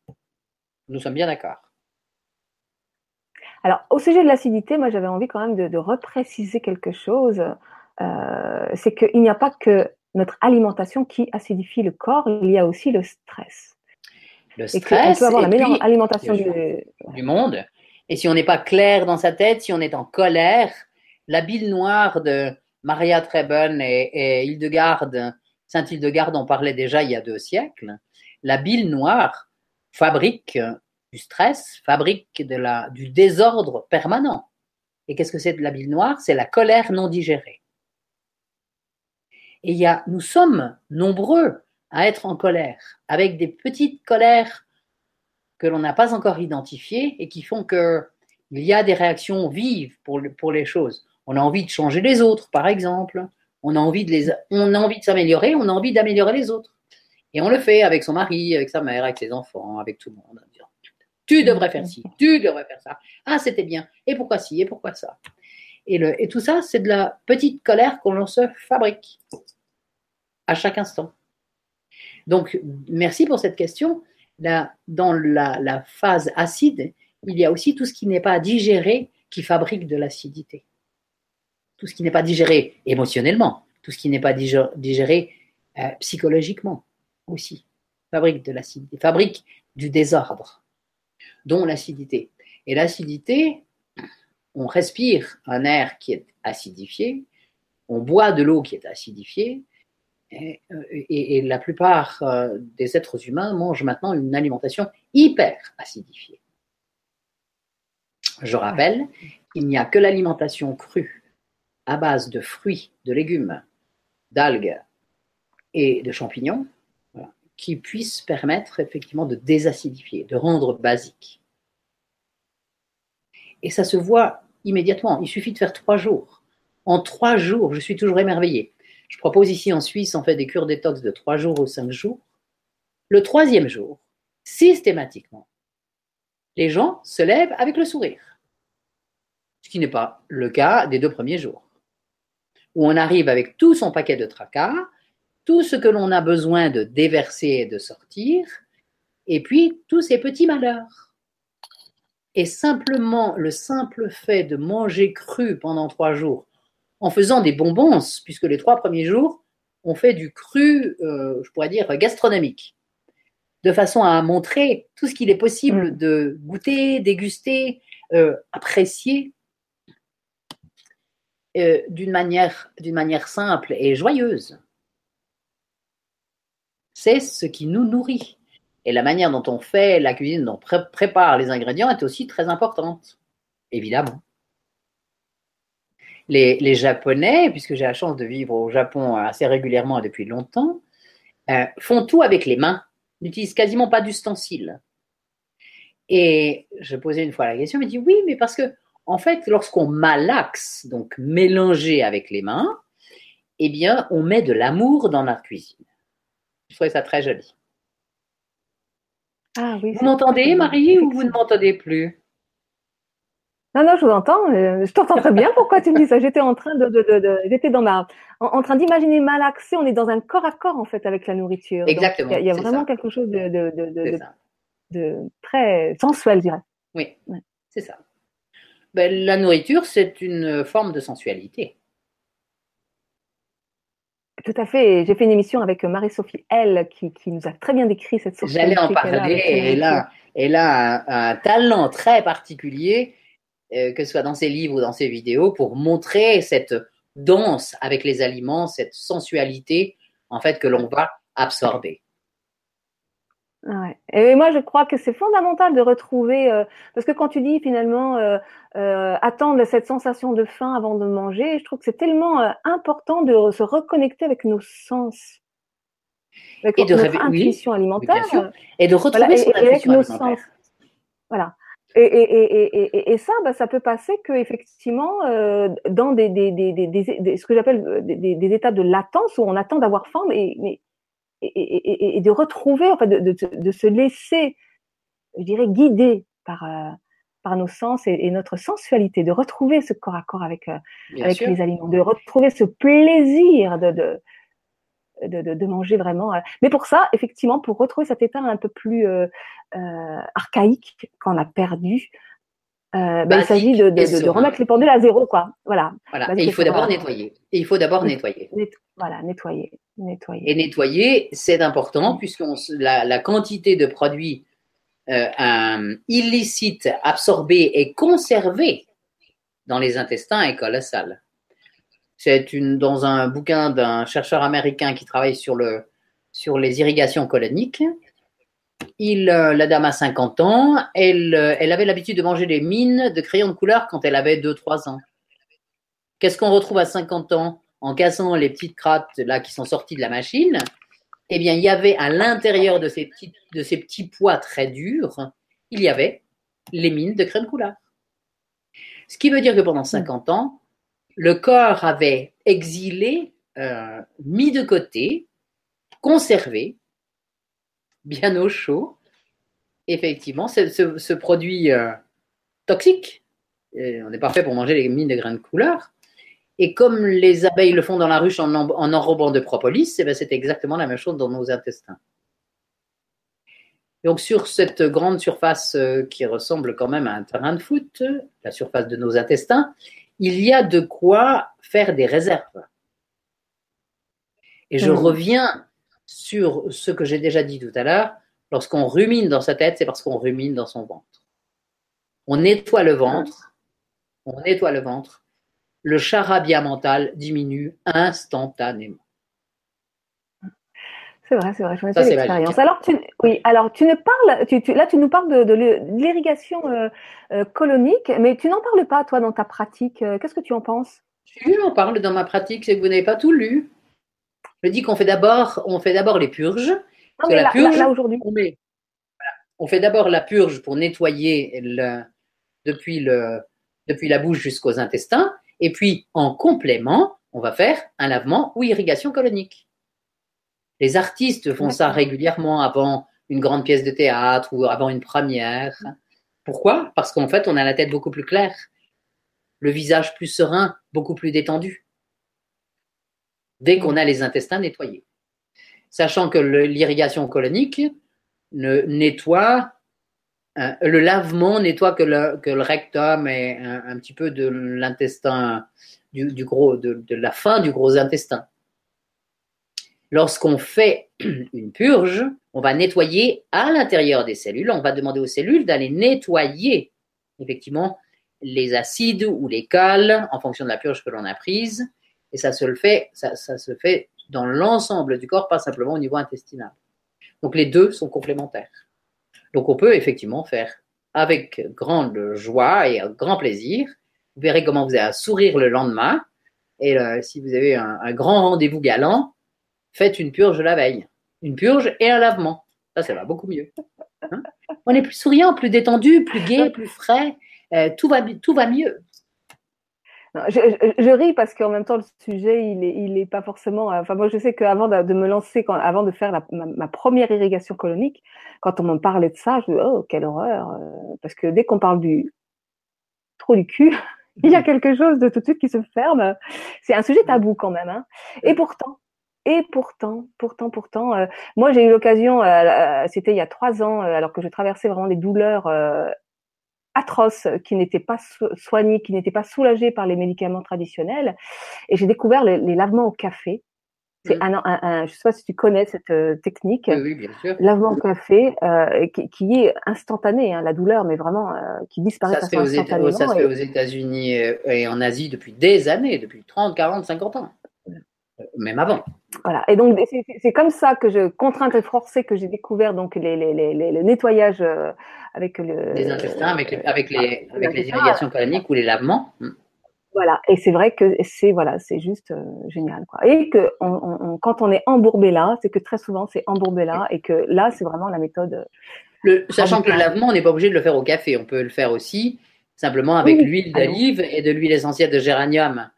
Nous sommes bien d'accord. Alors, au sujet de l'acidité, moi, j'avais envie quand même de, de repréciser quelque chose. Euh, c'est qu'il n'y a pas que notre alimentation qui acidifie le corps, il y a aussi le stress. Le Et qu'on stress peut avoir et la meilleure puis, alimentation du... du monde. Et si on n'est pas clair dans sa tête, si on est en colère, la bile noire de Maria Treben et, et Hildegarde, Sainte Hildegarde en parlait déjà il y a deux siècles, la bile noire fabrique du stress, fabrique de la, du désordre permanent. Et qu'est-ce que c'est de la bile noire? C'est la colère non digérée. Et il y a, nous sommes nombreux à être en colère, avec des petites colères que l'on n'a pas encore identifiées et qui font que il y a des réactions vives pour, pour les choses. On a envie de changer les autres, par exemple. On a envie de les, on a envie de s'améliorer, on a envie d'améliorer les autres. Et on le fait avec son mari, avec sa mère, avec ses enfants, avec tout le monde. Tu devrais faire ci, tu devrais faire ça. Ah, c'était bien. Et pourquoi ci, et pourquoi ça? Et, le, et tout ça, c'est de la petite colère qu'on se fabrique à chaque instant. Donc, merci pour cette question. Dans la, la phase acide, il y a aussi tout ce qui n'est pas digéré qui fabrique de l'acidité. Tout ce qui n'est pas digéré émotionnellement, tout ce qui n'est pas digéré euh, psychologiquement aussi, fabrique de l'acidité, fabrique du désordre, dont l'acidité. Et l'acidité, on respire un air qui est acidifié, on boit de l'eau qui est acidifiée, et, euh, la plupart euh, des êtres humains mangent maintenant une alimentation hyper acidifiée. Je rappelle qu'il n'y a que l'alimentation crue à base de fruits, de légumes, d'algues et de champignons qui puisse permettre effectivement de désacidifier, de rendre basique. Et ça se voit immédiatement. Il suffit de faire trois jours. En trois jours, je suis toujours émerveillé. Je propose ici en Suisse, on fait des cures détox de trois jours ou cinq jours. Le troisième jour, systématiquement, les gens se lèvent avec le sourire. Ce qui n'est pas le cas des deux premiers jours, où on arrive avec tout son paquet de tracas, tout ce que l'on a besoin de déverser et de sortir, et puis tous ces petits malheurs. Et simplement le simple fait de manger cru pendant trois jours, en faisant des bonbons, puisque les trois premiers jours, on fait du cru, euh, je pourrais dire, gastronomique, de façon à montrer tout ce qu'il est possible mm. de goûter, déguster, euh, apprécier euh, d'une manière, manière simple et joyeuse c'est ce qui nous nourrit. Et la manière dont on fait la cuisine, dont on prépare les ingrédients est aussi très importante, évidemment. Les, Japonais, puisque j'ai la chance de vivre au Japon assez régulièrement depuis longtemps, euh, font tout avec les mains, n'utilisent quasiment pas d'ustensiles. Et je posais une fois la question, il me dit oui, mais parce que en fait, lorsqu'on malaxe, donc mélanger avec les mains, eh bien, on met de l'amour dans notre cuisine. Je trouvais ça très joli. Ah, oui, vous m'entendez, Marie, ou vous ne m'entendez plus? Non, non, je vous entends. Euh, je t'entends très bien. Pourquoi tu me dis ça? J'étais en train de, j'étais dans ma, en, train d'imaginer malaxer. On est dans un corps à corps en fait avec la nourriture. Exactement. Il y, a, vraiment quelque chose de, de, très sensuel, je dirais. Oui, c'est ça. Ben, la nourriture, c'est une forme de sensualité. Tout à fait. J'ai fait une émission avec Marie-Sophie L qui, qui, nous a très bien décrit cette société. J'allais en parler. Elle a, elle a un, talent très particulier, euh, que ce soit dans ses livres ou dans ses vidéos, pour montrer cette danse avec les aliments, cette sensualité en fait que l'on va absorber. Et moi, je crois que c'est fondamental de retrouver, euh, parce que quand tu dis finalement euh, euh, attendre cette sensation de faim avant de manger, je trouve que c'est tellement important de se reconnecter avec nos sens, avec et de notre intuition alimentaire, et de retrouver son avec nos sens. Voilà. Et, et, et, et, ça, bah, ça peut passer que effectivement euh, dans des, des, des, des, ce que j'appelle des, des, états de latence où on attend d'avoir faim, mais, mais et, de retrouver, en fait, de, de, de, se laisser, je dirais, guider par, euh, par nos sens et, notre sensualité, de retrouver ce corps à corps avec, euh, avec les aliments, de retrouver ce plaisir de, de, de, de manger vraiment. Euh. Mais pour ça, effectivement, pour retrouver cet état un peu plus archaïque qu'on a perdu, ben, il s'agit de, de, remettre les pendules à zéro, quoi. Voilà. voilà. Et il faut d'abord nettoyer. Et il faut d'abord nettoyer. voilà, nettoyer. Et nettoyer, c'est important puisque la, la, quantité de produits euh, illicites absorbés et conservés dans les intestins est colossale. C'est dans un bouquin d'un chercheur américain qui travaille sur, le, sur les irrigations coloniques. Il, euh, la dame a 50 ans, elle, euh, elle avait l'habitude de manger des mines de crayons de couleur quand elle avait 2-3 ans. Qu'est-ce qu'on retrouve à 50 ans en cassant les petites crates là qui sont sorties de la machine, eh bien, il y avait à l'intérieur de ces petits, de ces petits pois très durs, il y avait les mines de crème couleur. Ce qui veut dire que pendant 50 ans, le corps avait exilé, euh, mis de côté, conservé bien au chaud, effectivement, ce, produit euh, toxique, on n'est pas fait pour manger les mines de grains de couleur, et comme les abeilles le font dans la ruche en, enrobant de propolis, eh ben, c'est exactement la même chose dans nos intestins. Donc sur cette grande surface euh, qui ressemble quand même à un terrain de foot, la surface de nos intestins, il y a de quoi faire des réserves. Et je mmh. reviens sur ce que j'ai déjà dit tout à l'heure. Lorsqu'on rumine dans sa tête, c'est parce qu'on rumine dans son ventre. On nettoie le ventre, on nettoie le ventre, le charabia mental diminue instantanément. C'est vrai, c'est vrai, j'en ai fait l'expérience. Alors, tu, oui, alors tu ne parles, tu, là, tu nous parles de, l'irrigation euh, euh, colonique, mais tu n'en parles pas, toi, dans ta pratique. Euh, qu'est-ce que tu en penses? Si, j'en parle dans ma pratique, c'est que vous n'avez pas tout lu. Je dis qu'on fait d'abord, on fait d'abord les purges. Non, mais la purge, là, aujourd'hui. On, on, fait d'abord la purge pour nettoyer le, depuis, le, depuis la bouche jusqu'aux intestins, et puis en complément, on va faire un lavement ou irrigation colonique. Les artistes font ça régulièrement avant une grande pièce de théâtre ou avant une première. Pourquoi? Parce qu'en fait, on a la tête beaucoup plus claire, le visage plus serein, beaucoup plus détendu, dès qu'on a les intestins nettoyés. Sachant que l'irrigation colonique ne nettoie, euh, le lavement nettoie que le, rectum et un, petit peu de l'intestin, du, gros, de la fin du gros intestin lorsqu'on fait une purge, on va nettoyer à l'intérieur des cellules, on va demander aux cellules d'aller nettoyer effectivement les acides ou les cales en fonction de la purge que l'on a prise. Et ça se, fait, ça, se fait dans l'ensemble du corps, pas simplement au niveau intestinal. Donc les deux sont complémentaires. Donc on peut effectivement faire avec grande joie et grand plaisir. Vous verrez comment vous un sourire le lendemain. Et euh, si vous avez un grand rendez-vous galant, faites une purge la veille. Une purge et un lavement. Ça, ça va beaucoup mieux. Hein On est plus souriant, plus détendu, plus gai, plus frais. Euh, tout, va, tout va mieux. je, ris parce qu'en même temps, le sujet, il n'est il est pas forcément. Enfin, moi, je sais qu'avant de, me lancer, quand, avant de faire ma, première irrigation colonique, quand on m'en parlait de ça, je me dis, oh, quelle horreur. Euh, parce que dès qu'on parle du trop du cul, il y a quelque chose de tout de suite qui se ferme. C'est un sujet tabou quand même. Hein. Et pourtant, et pourtant, pourtant, pourtant, euh, moi j'ai eu l'occasion, euh, euh, c'était il y a trois ans, alors que je traversais vraiment des douleurs atroces qui n'étaient pas soignées, qui n'étaient pas soulagées par les médicaments traditionnels, et j'ai découvert les, lavements au café. C'est mmh. un, je sais pas si tu connais cette technique. Oui, bien sûr. Lavement au café, qui, est instantané, hein, la douleur, mais vraiment qui disparaît ça se fait instantanément. ça se fait aux États-Unis et en Asie depuis des années, depuis 30, 40, 50 ans même avant. Voilà. Et donc c'est comme ça que je contrainte et forcée que j'ai découvert donc les, les, les, le nettoyage euh, avec le les intestins, avec les, avec les, avec les irrigations coloniques ou les lavements. Hmm. Voilà. Et c'est vrai que c'est voilà, c'est juste euh, génial quoi. Et que on, quand on est embourbé là, c'est que très souvent c'est embourbé là et que là c'est vraiment la méthode. Le, sachant que le lavement, on n'est pas obligé de le faire au café, on peut le faire aussi simplement avec l'huile d'olive et de l'huile essentielle de géranium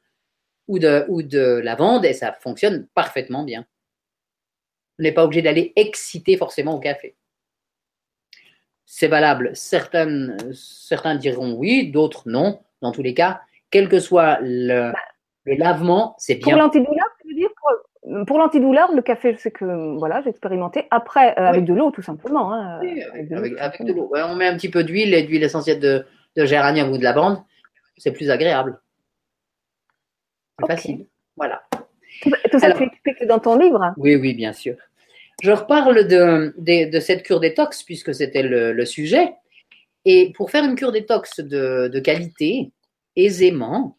ou de, ou de lavande et ça fonctionne parfaitement bien. On n'est pas obligé d'aller exciter forcément au café. C'est valable. Certaines, certains diront oui, d'autres non. Dans tous les cas, quel que soit le, le lavement, c'est bien. Pour l'antidouleur, dire pour, l'antidouleur, le café, sais que voilà, j'ai expérimenté. Après, euh, avec de l'eau, tout simplement. Hein. Oui, avec, de l'eau. on met un petit peu d'huile et d'huile essentielle de, de géranium ou de lavande. C'est plus agréable facile. Voilà. Tout ça, tu expliques dans ton livre Oui, oui, bien sûr. Je reparle de, de, cette cure détox puisque c'était le, sujet. Et pour faire une cure détox de, de qualité, aisément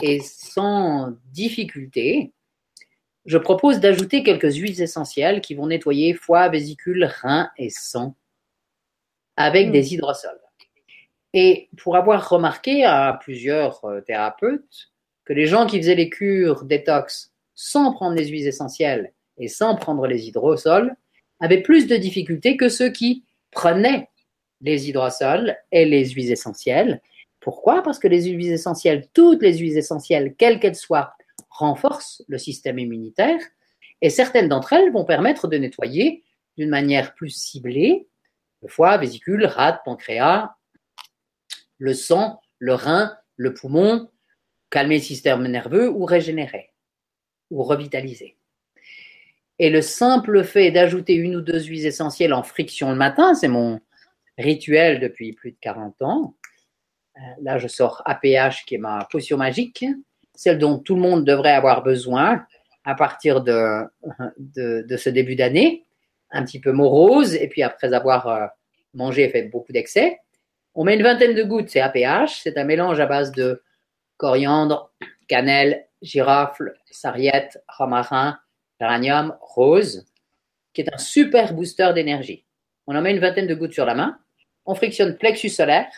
et sans difficulté, je propose d'ajouter quelques huiles essentielles qui vont nettoyer foie, vésicule, rein et sang avec hmm. des hydrosols. Et pour avoir remarqué à plusieurs euh, thérapeutes que les gens qui faisaient les cures détox sans prendre les huiles essentielles et sans prendre les hydrosols avaient plus de difficultés que ceux qui prenaient les hydrosols et les huiles essentielles. Pourquoi? Parce que les huiles essentielles, toutes les huiles essentielles, quelles qu'elles soient, renforcent le système immunitaire et certaines d'entre elles vont permettre de nettoyer d'une manière plus ciblée. Le foie, vésicule, rate, pancréas, le sang, le rein, le poumon, calmer le système nerveux ou régénérer ou revitaliser. Et le simple fait d'ajouter une ou deux huiles essentielles en friction le matin, c'est mon rituel depuis plus de 40 ans. Euh, là, je sors APH, qui est ma potion magique, celle dont tout le monde devrait avoir besoin à partir de, de, ce début d'année, un petit peu morose, et puis après avoir euh, mangé et fait beaucoup d'excès. On met une vingtaine de gouttes, c'est APH, c'est un mélange à base de coriandre, cannelle, girofle, sarriette, romarin, géranium, rose, qui est un super booster d'énergie. On en met une vingtaine de gouttes sur la main. On frictionne plexus solaire,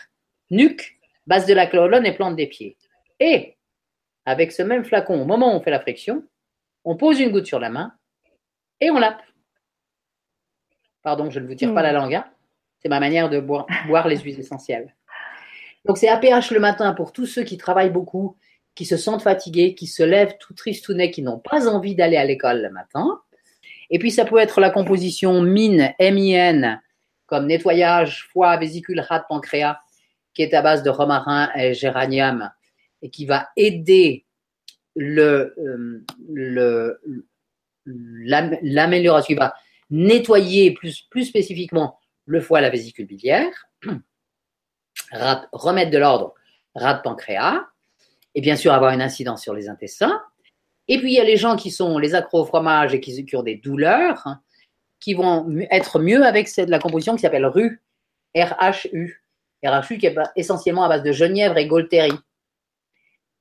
nuque, base de la colonne et plante des pieds. Et avec ce même flacon, au moment où on fait la friction, on pose une goutte sur la main et on lappe. Pardon, je ne vous tire pas la hmm. langue. Hein. C'est ma manière de boire, boire les huiles essentielles. Donc c'est APH le matin pour tous ceux qui travaillent beaucoup, qui se sentent fatigués, qui se lèvent tout tristounet, qui n'ont pas envie d'aller à l'école le matin. Et puis ça peut être la composition mine, M-I-N, comme nettoyage, foie, vésicule, rate, pancréas, qui est à base de romarin et géranium et qui va aider le, euh, l'amélioration, qui va nettoyer plus, plus spécifiquement le foie, la vésicule biliaire, remettre de l'ordre, rate pancréas, et bien sûr avoir une incidence sur les intestins. Et puis il y a les gens qui sont les accros au fromage et qui, ont des douleurs, hein, qui vont être mieux avec cette, la composition qui s'appelle RU, RHU. RHU qui est essentiellement à base de genièvre et Golteri.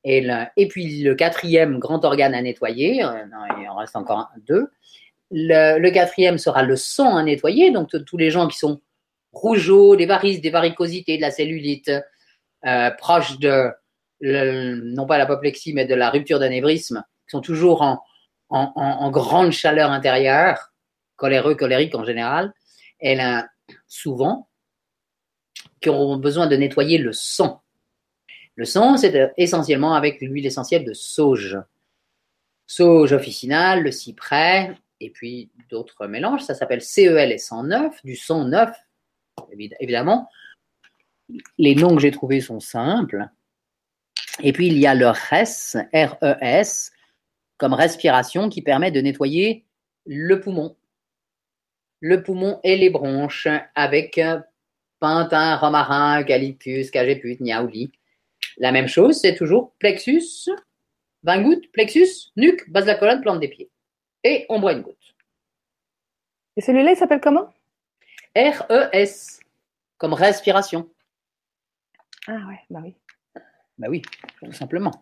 Et, et puis le quatrième grand organe à nettoyer, euh, il en reste encore deux. Le, quatrième sera le sang à nettoyer, donc tous les gens qui sont rougeaux, des varices, des varicosités, de la cellulite, euh, proches de, non pas l'apoplexie, mais de la rupture d'anévrisme, qui sont toujours en, grande chaleur intérieure, coléreux, colériques en général, et souvent, qui auront besoin de nettoyer le sang. Le sang, c'est essentiellement avec l'huile essentielle de sauge. Sauge officinale, le cyprès, et puis d'autres mélanges. Ça s'appelle CEL et 109, du sang neuf, évidemment. Les noms que j'ai trouvés sont simples. Et puis il y a le RES, R-E-S, comme respiration qui permet de nettoyer le poumon. Le poumon et les bronches avec pintin, romarin, eucalyptus, cagéput, niaouli. La même chose, c'est toujours plexus, 20 gouttes, plexus, nuque, base de la colonne, plante des pieds. Et on boit une goutte. Et celui-là, il s'appelle comment? R-E-S, comme respiration. Ah ouais, bah oui. Bah oui, tout simplement.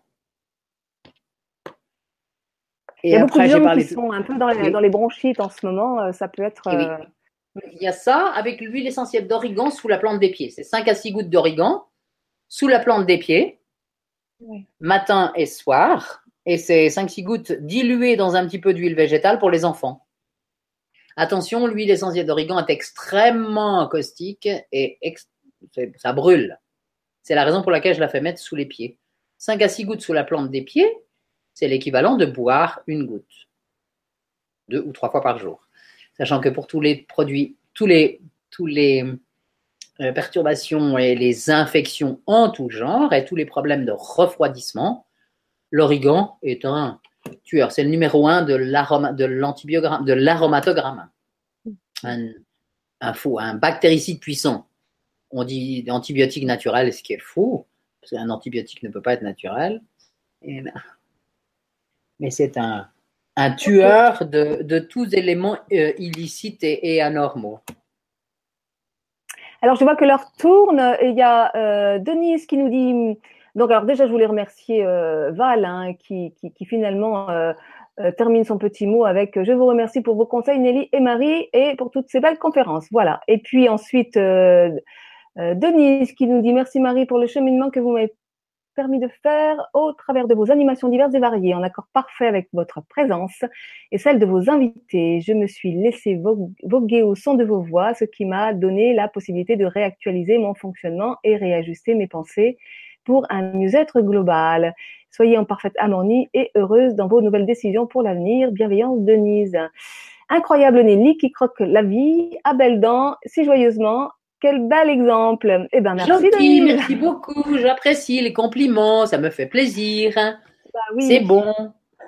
Et il y a beaucoup de gens qui sont un peu dans les, bronchites en ce moment. Euh, ça peut être. Euh, il y a ça avec l'huile essentielle d'origan sous la plante des pieds. C'est 5 à 6 gouttes d'origan sous la plante des pieds, matin et soir. Et c'est 5-6 gouttes diluées dans un petit peu d'huile végétale pour les enfants. Attention, l'huile essentielle d'origan est extrêmement caustique et ça brûle. C'est la raison pour laquelle je la fais mettre sous les pieds. 5 à 6 gouttes sous la plante des pieds, c'est l'équivalent de boire une goutte. Deux ou trois fois par jour. Sachant que pour tous les produits, tous les, euh, perturbations et les infections en tout genre et tous les problèmes de refroidissement, l'origan est un tueur. C'est le numéro un de l'aromatogramme. Un, un, fou, un bactéricide puissant on dit antibiotique naturel, ce qui est faux, parce qu'un antibiotique ne peut pas être naturel. mais c'est un, tueur de, tous éléments euh, illicites et, anormaux. Alors, je vois que l'heure tourne. Il y a euh, Denise qui nous dit. Donc, alors déjà, je voulais remercier euh, Val, hein, qui, finalement termine son petit mot avec Je vous remercie pour vos conseils, Nelly et Marie, et pour toutes ces belles conférences. Voilà. Et puis ensuite, euh, Denise qui nous dit merci Marie pour le cheminement que vous m'avez permis de faire au travers de vos animations diverses et variées, en accord parfait avec votre présence et celle de vos invités. Je me suis laissé voguer au son de vos voix, ce qui m'a donné la possibilité de réactualiser mon fonctionnement et réajuster mes pensées pour un mieux-être global. Soyez en parfaite harmonie et heureuse dans vos nouvelles décisions pour l'avenir. Bienveillance, Denise. Incroyable Nelly qui croque la vie à belles dents, si joyeusement. Quel bel exemple. Eh ben, merci. Gentil, merci beaucoup. J'apprécie les compliments. Ça me fait plaisir. Bah oui. C'est bon.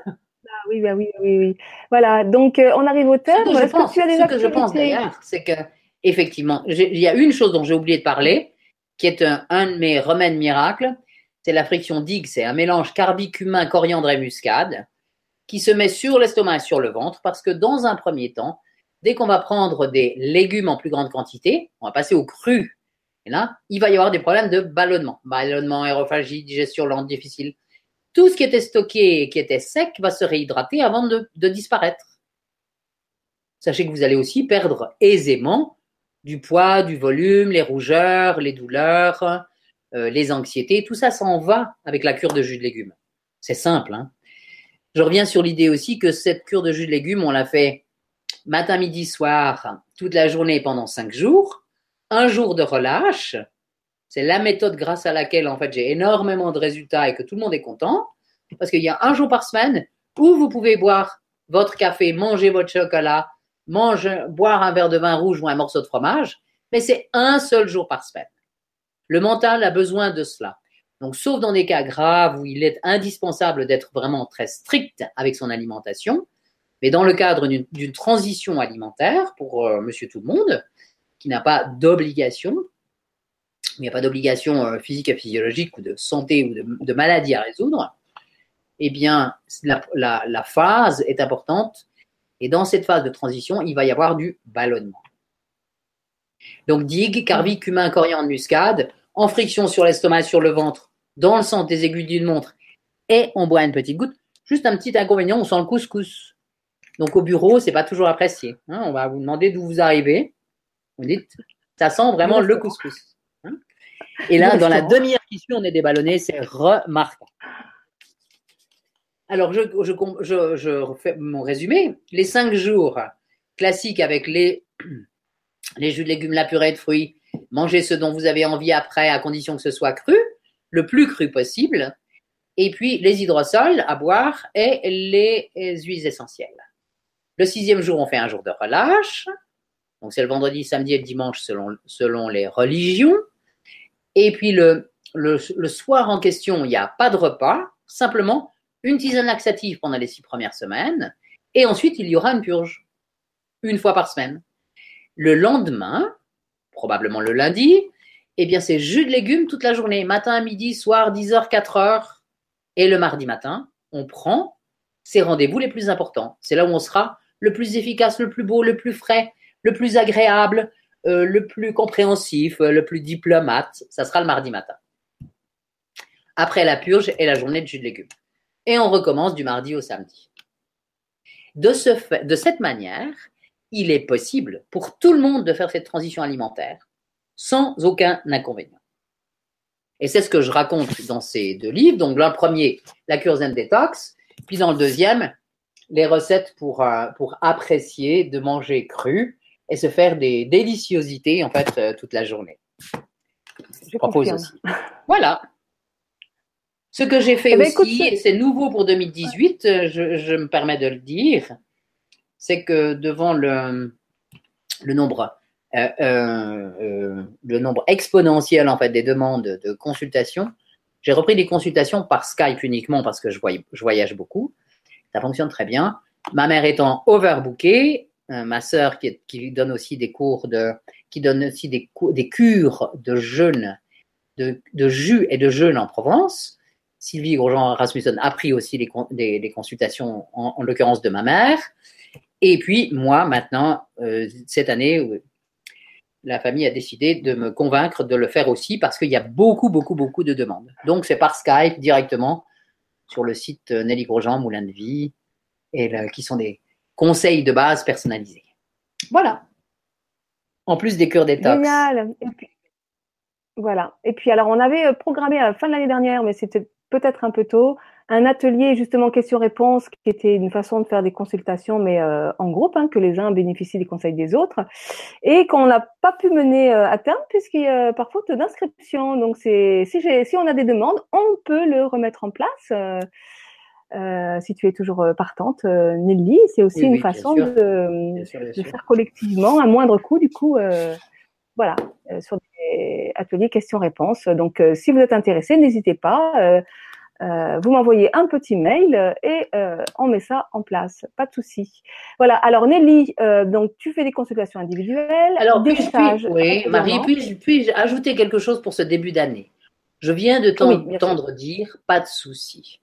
Bah oui, bah oui, oui, oui. Voilà. Donc, euh, on arrive au terme. Ce que je pense, ce que je pense d'ailleurs, c'est que, effectivement, il y a une chose dont j'ai oublié de parler, qui est un, un de mes remèdes miracles. C'est la friction digue. C'est un mélange carbicumin, coriandre et muscade qui se met sur l'estomac et sur le ventre parce que dans un premier temps, dès qu'on va prendre des légumes en plus grande quantité, on va passer au cru. Et là, il va y avoir des problèmes de ballonnement. Ballonnement, aérophagie, digestion lente, difficile. Tout ce qui était stocké et qui était sec va se réhydrater avant de, disparaître. Sachez que vous allez aussi perdre aisément du poids, du volume, les rougeurs, les douleurs, euh, les anxiétés. Tout ça s'en va avec la cure de jus de légumes. C'est simple. Hein je reviens sur l'idée aussi que cette cure de jus de légumes, on l'a fait matin, midi, soir, toute la journée pendant cinq jours. Un jour de relâche. C'est la méthode grâce à laquelle, en fait, j'ai énormément de résultats et que tout le monde est content. Parce qu'il y a un jour par semaine où vous pouvez boire votre café, manger votre chocolat, manger, boire un verre de vin rouge ou un morceau de fromage. Mais c'est un seul jour par semaine. Le mental a besoin de cela. Donc, sauf dans des cas graves où il est indispensable d'être vraiment très strict avec son alimentation, mais dans le cadre d'une transition alimentaire pour euh, monsieur tout le monde, qui n'a pas d'obligation, il n'y a pas d'obligation euh, physique et physiologique ou de santé ou de, maladie à résoudre, eh bien, la, phase est importante. Et dans cette phase de transition, il va y avoir du ballonnement. Donc, digue, carbi, cumin, coriandre, muscade, en friction sur l'estomac sur le ventre dans le centre des aiguilles d'une montre et on boit une petite goutte. Juste un petit inconvénient, on sent le couscous. Donc au bureau, c'est pas toujours apprécié. Hein. on va vous demander d'où vous arrivez. Vous dites, ça sent vraiment le couscous. Hein. et là, dans la demi-heure qui suit, on est déballonné, c'est remarquable. Alors, je, je, je, refais mon résumé. Les cinq jours classiques avec les, les jus de légumes, la purée de fruits, mangez ce dont vous avez envie après, à condition que ce soit cru le plus cru possible, et puis les hydrosols à boire et les huiles essentielles. Le sixième jour, on fait un jour de relâche. Donc c'est le vendredi, samedi et le dimanche selon, selon les religions. Et puis le, le, soir en question, il n'y a pas de repas, simplement une tisane laxative pendant les six premières semaines. Et ensuite, il y aura une purge, une fois par semaine. Le lendemain, probablement le lundi, eh bien, c'est jus de légumes toute la journée, matin, midi, soir, 10h, 4h. Et le mardi matin, on prend ces rendez-vous les plus importants. C'est là où on sera le plus efficace, le plus beau, le plus frais, le plus agréable, euh, le plus compréhensif, le plus diplomate. Ça sera le mardi matin. Après la purge et la journée de jus de légumes. Et on recommence du mardi au samedi. De, ce fait, de cette manière, il est possible pour tout le monde de faire cette transition alimentaire sans aucun inconvénient. Et c'est ce que je raconte dans ces deux livres. Donc, le premier, la cure Zen Detox, puis dans le deuxième, les recettes pour, euh, pour apprécier de manger cru et se faire des déliciosités, en fait, euh, toute la journée. Je propose aussi. Voilà. Ce que j'ai fait eh ben, aussi, et c'est nouveau pour 2018, euh, je, je, me permets de le dire, c'est que devant le, le nombre euh, euh, le nombre exponentiel en fait des demandes de consultation. J'ai repris des consultations par Skype uniquement parce que je, je voyage beaucoup. Ça fonctionne très bien. Ma mère étant overbookée, ma sœur qui, qui, donne aussi des cours de, qui donne aussi des, des cures de jeûne, de, de, jus et de jeûne en Provence. Sylvie Grosjean Rasmussen a pris aussi les, consultations, en, en l'occurrence de ma mère. Et puis moi, maintenant, euh, cette année, la famille a décidé de me convaincre de le faire aussi parce qu'il y a beaucoup, beaucoup, beaucoup de demandes. Donc, c'est par Skype directement sur le site Nelly Grosjean, Moulin de Vie, et qui sont des conseils de base personnalisés. Voilà. En plus des cures détox. Génial. voilà. Et puis, alors, on avait programmé à la fin de l'année dernière, mais c'était peut-être un peu tôt, un atelier justement questions-réponses qui était une façon de faire des consultations, mais euh, en groupe, hein, que les uns bénéficient des conseils des autres, et qu'on n'a pas pu mener euh, à terme puisqu'il y a par faute d'inscription. Donc c'est si, si on a des demandes, on peut le remettre en place. Euh, si tu es toujours partante, Nelly, c'est aussi une façon de, faire collectivement un moindre coût, du coup, voilà, sur des ateliers questions-réponses. Donc, si vous êtes intéressé, n'hésitez pas. Euh, vous m'envoyez un petit mail et euh, on met ça en place, pas de souci. Voilà. Alors Nelly, euh, donc tu fais des consultations individuelles, Alors des stages. oui, Marie, puis-je puis ajouter quelque chose pour ce début d'année? Je viens de t'entendre dire pas de souci.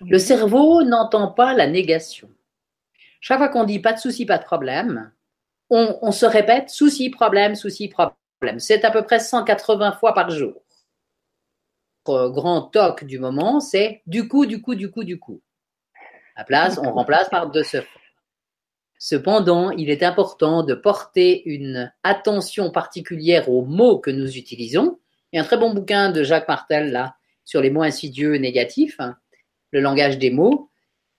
Le cerveau n'entend pas la négation. Chaque fois qu'on dit pas de souci, pas de problème, on, on se répète souci, problème, souci, problème. C'est à peu près 180 fois par jour grand toc du moment, c'est du coup, du coup, du coup, du coup. À place, on remplace par de ce Cependant, il est important de porter une attention particulière aux mots que nous utilisons. Il y a un très bon bouquin de Jacques Martel là sur les mots insidieux négatifs, hein, le langage des mots,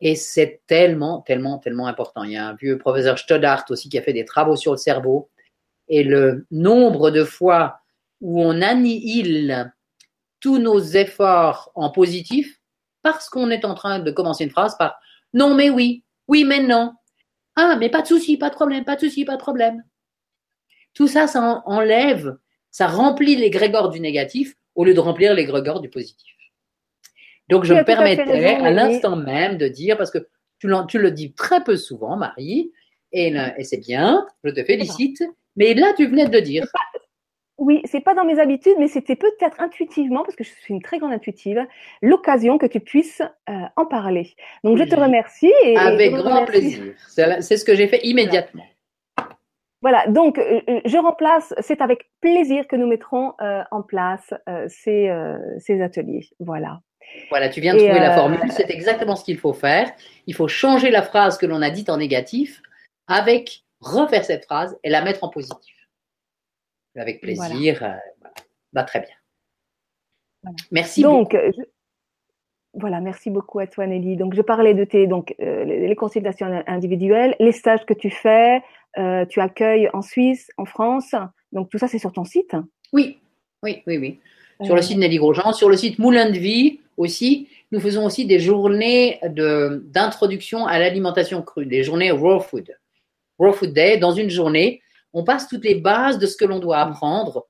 et c'est tellement, tellement, tellement important. Il y a un vieux professeur Stoddart aussi qui a fait des travaux sur le cerveau, et le nombre de fois où on annihile tous nos efforts en positif parce qu'on est en train de commencer une phrase par non mais oui, oui mais non. Ah mais pas de souci, pas de problème, pas de souci, pas de problème. Tout ça, ça enlève, ça remplit les grégores du négatif au lieu de remplir les grégores du positif. Donc je me permettais à l'instant même de dire, parce que tu, le dis très peu souvent, Marie, et, et c'est bien, je te félicite, mais là tu venais de le dire. Oui, c'est pas dans mes habitudes, mais c'était peut-être intuitivement, parce que je suis une très grande intuitive, l'occasion que tu puisses euh, en parler. Donc, je te remercie. Et, Avec grand plaisir. C'est ce que j'ai fait immédiatement. Voilà, donc euh, euh, je remplace, c'est avec plaisir que nous mettrons en place ces, ces, ateliers. Voilà. Voilà, tu viens de trouver la formule, c'est exactement ce qu'il faut faire. Il faut changer la phrase que l'on a dite en négatif avec refaire cette phrase et la mettre en positif avec plaisir. Voilà. Euh, bah, très bien. Merci donc, beaucoup. voilà, merci beaucoup à toi Nelly. Donc je parlais de tes donc euh, les consultations individuelles, les stages que tu fais, euh, tu accueilles en Suisse, en France. Donc tout ça c'est sur ton site. Oui, oui, oui, oui. Sur le site Nelly Grosjean, sur le site Moulin de Vie aussi, nous faisons aussi des journées d'introduction à l'alimentation crue, des journées raw food. Raw Food Day, dans une journée, on passe toutes les bases de ce que l'on doit apprendre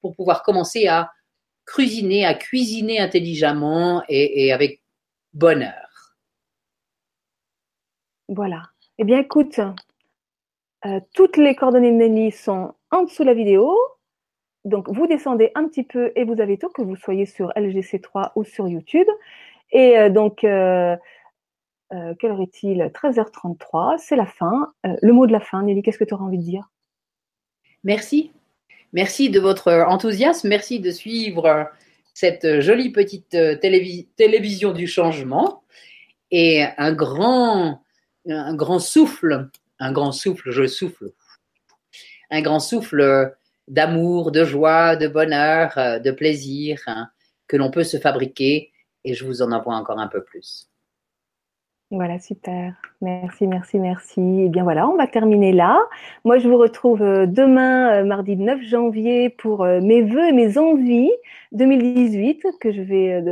pour pouvoir commencer à cuisiner, à cuisiner intelligemment et, avec bonheur. Voilà. Eh bien, écoute, euh, toutes les coordonnées de Nelly sont en dessous de la vidéo. Donc, vous descendez un petit peu et vous avez tout, que vous soyez sur LGC3 ou sur YouTube. Et euh, donc, euh, quelle heure est-il? 13h33, c'est la fin. le mot de la fin, Nelly, qu'est-ce que tu auras envie de dire? Merci. Merci de votre enthousiasme. Merci de suivre cette jolie petite euh, télévision du changement. Et un grand, un grand souffle, un grand souffle, je souffle, un grand souffle d'amour, de joie, de bonheur, euh, de plaisir hein, que l'on peut se fabriquer. Et je vous en envoie encore un peu plus. Voilà, super. Merci, merci, merci. Et eh bien voilà, on va terminer là. Moi, je vous retrouve euh, demain, euh, mardi 9 janvier, pour euh, mes vœux et mes envies 2018 que je vais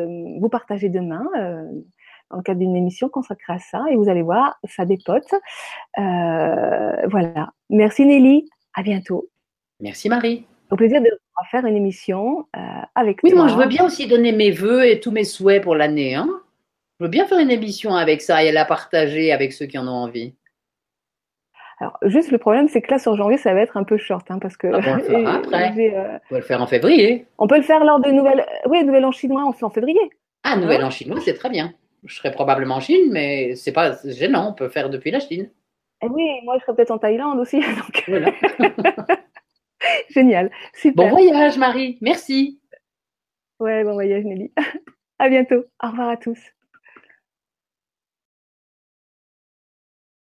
vous partager demain dans le cadre d'une émission consacrée à ça. Et vous allez voir, ça dépote. voilà. Merci Nelly. À bientôt. Merci Marie. Au plaisir de faire une émission avec toi. Oui, moi, je veux bien aussi donner mes vœux et tous mes souhaits pour l'année. Hein je veux bien faire une émission avec ça et la partager avec ceux qui en ont envie. Alors, juste le problème, c'est que là, sur janvier, ça va être un peu short, hein, parce que. Ah on le après. Euh, on peut le faire en février. On peut le faire lors de nouvelles. Oui, Nouvelle en chinois, on fait en février. Ah, Nouvelle en chinois, c'est très bien. Je serai probablement en Chine, mais c'est pas gênant. On peut faire depuis la Chine. Eh oui, moi, je serai peut-être en Thaïlande aussi. Donc... Voilà. Génial. Super. Bon voyage, Marie. Merci. Ouais, bon voyage, Nelly. à bientôt. Au revoir à tous.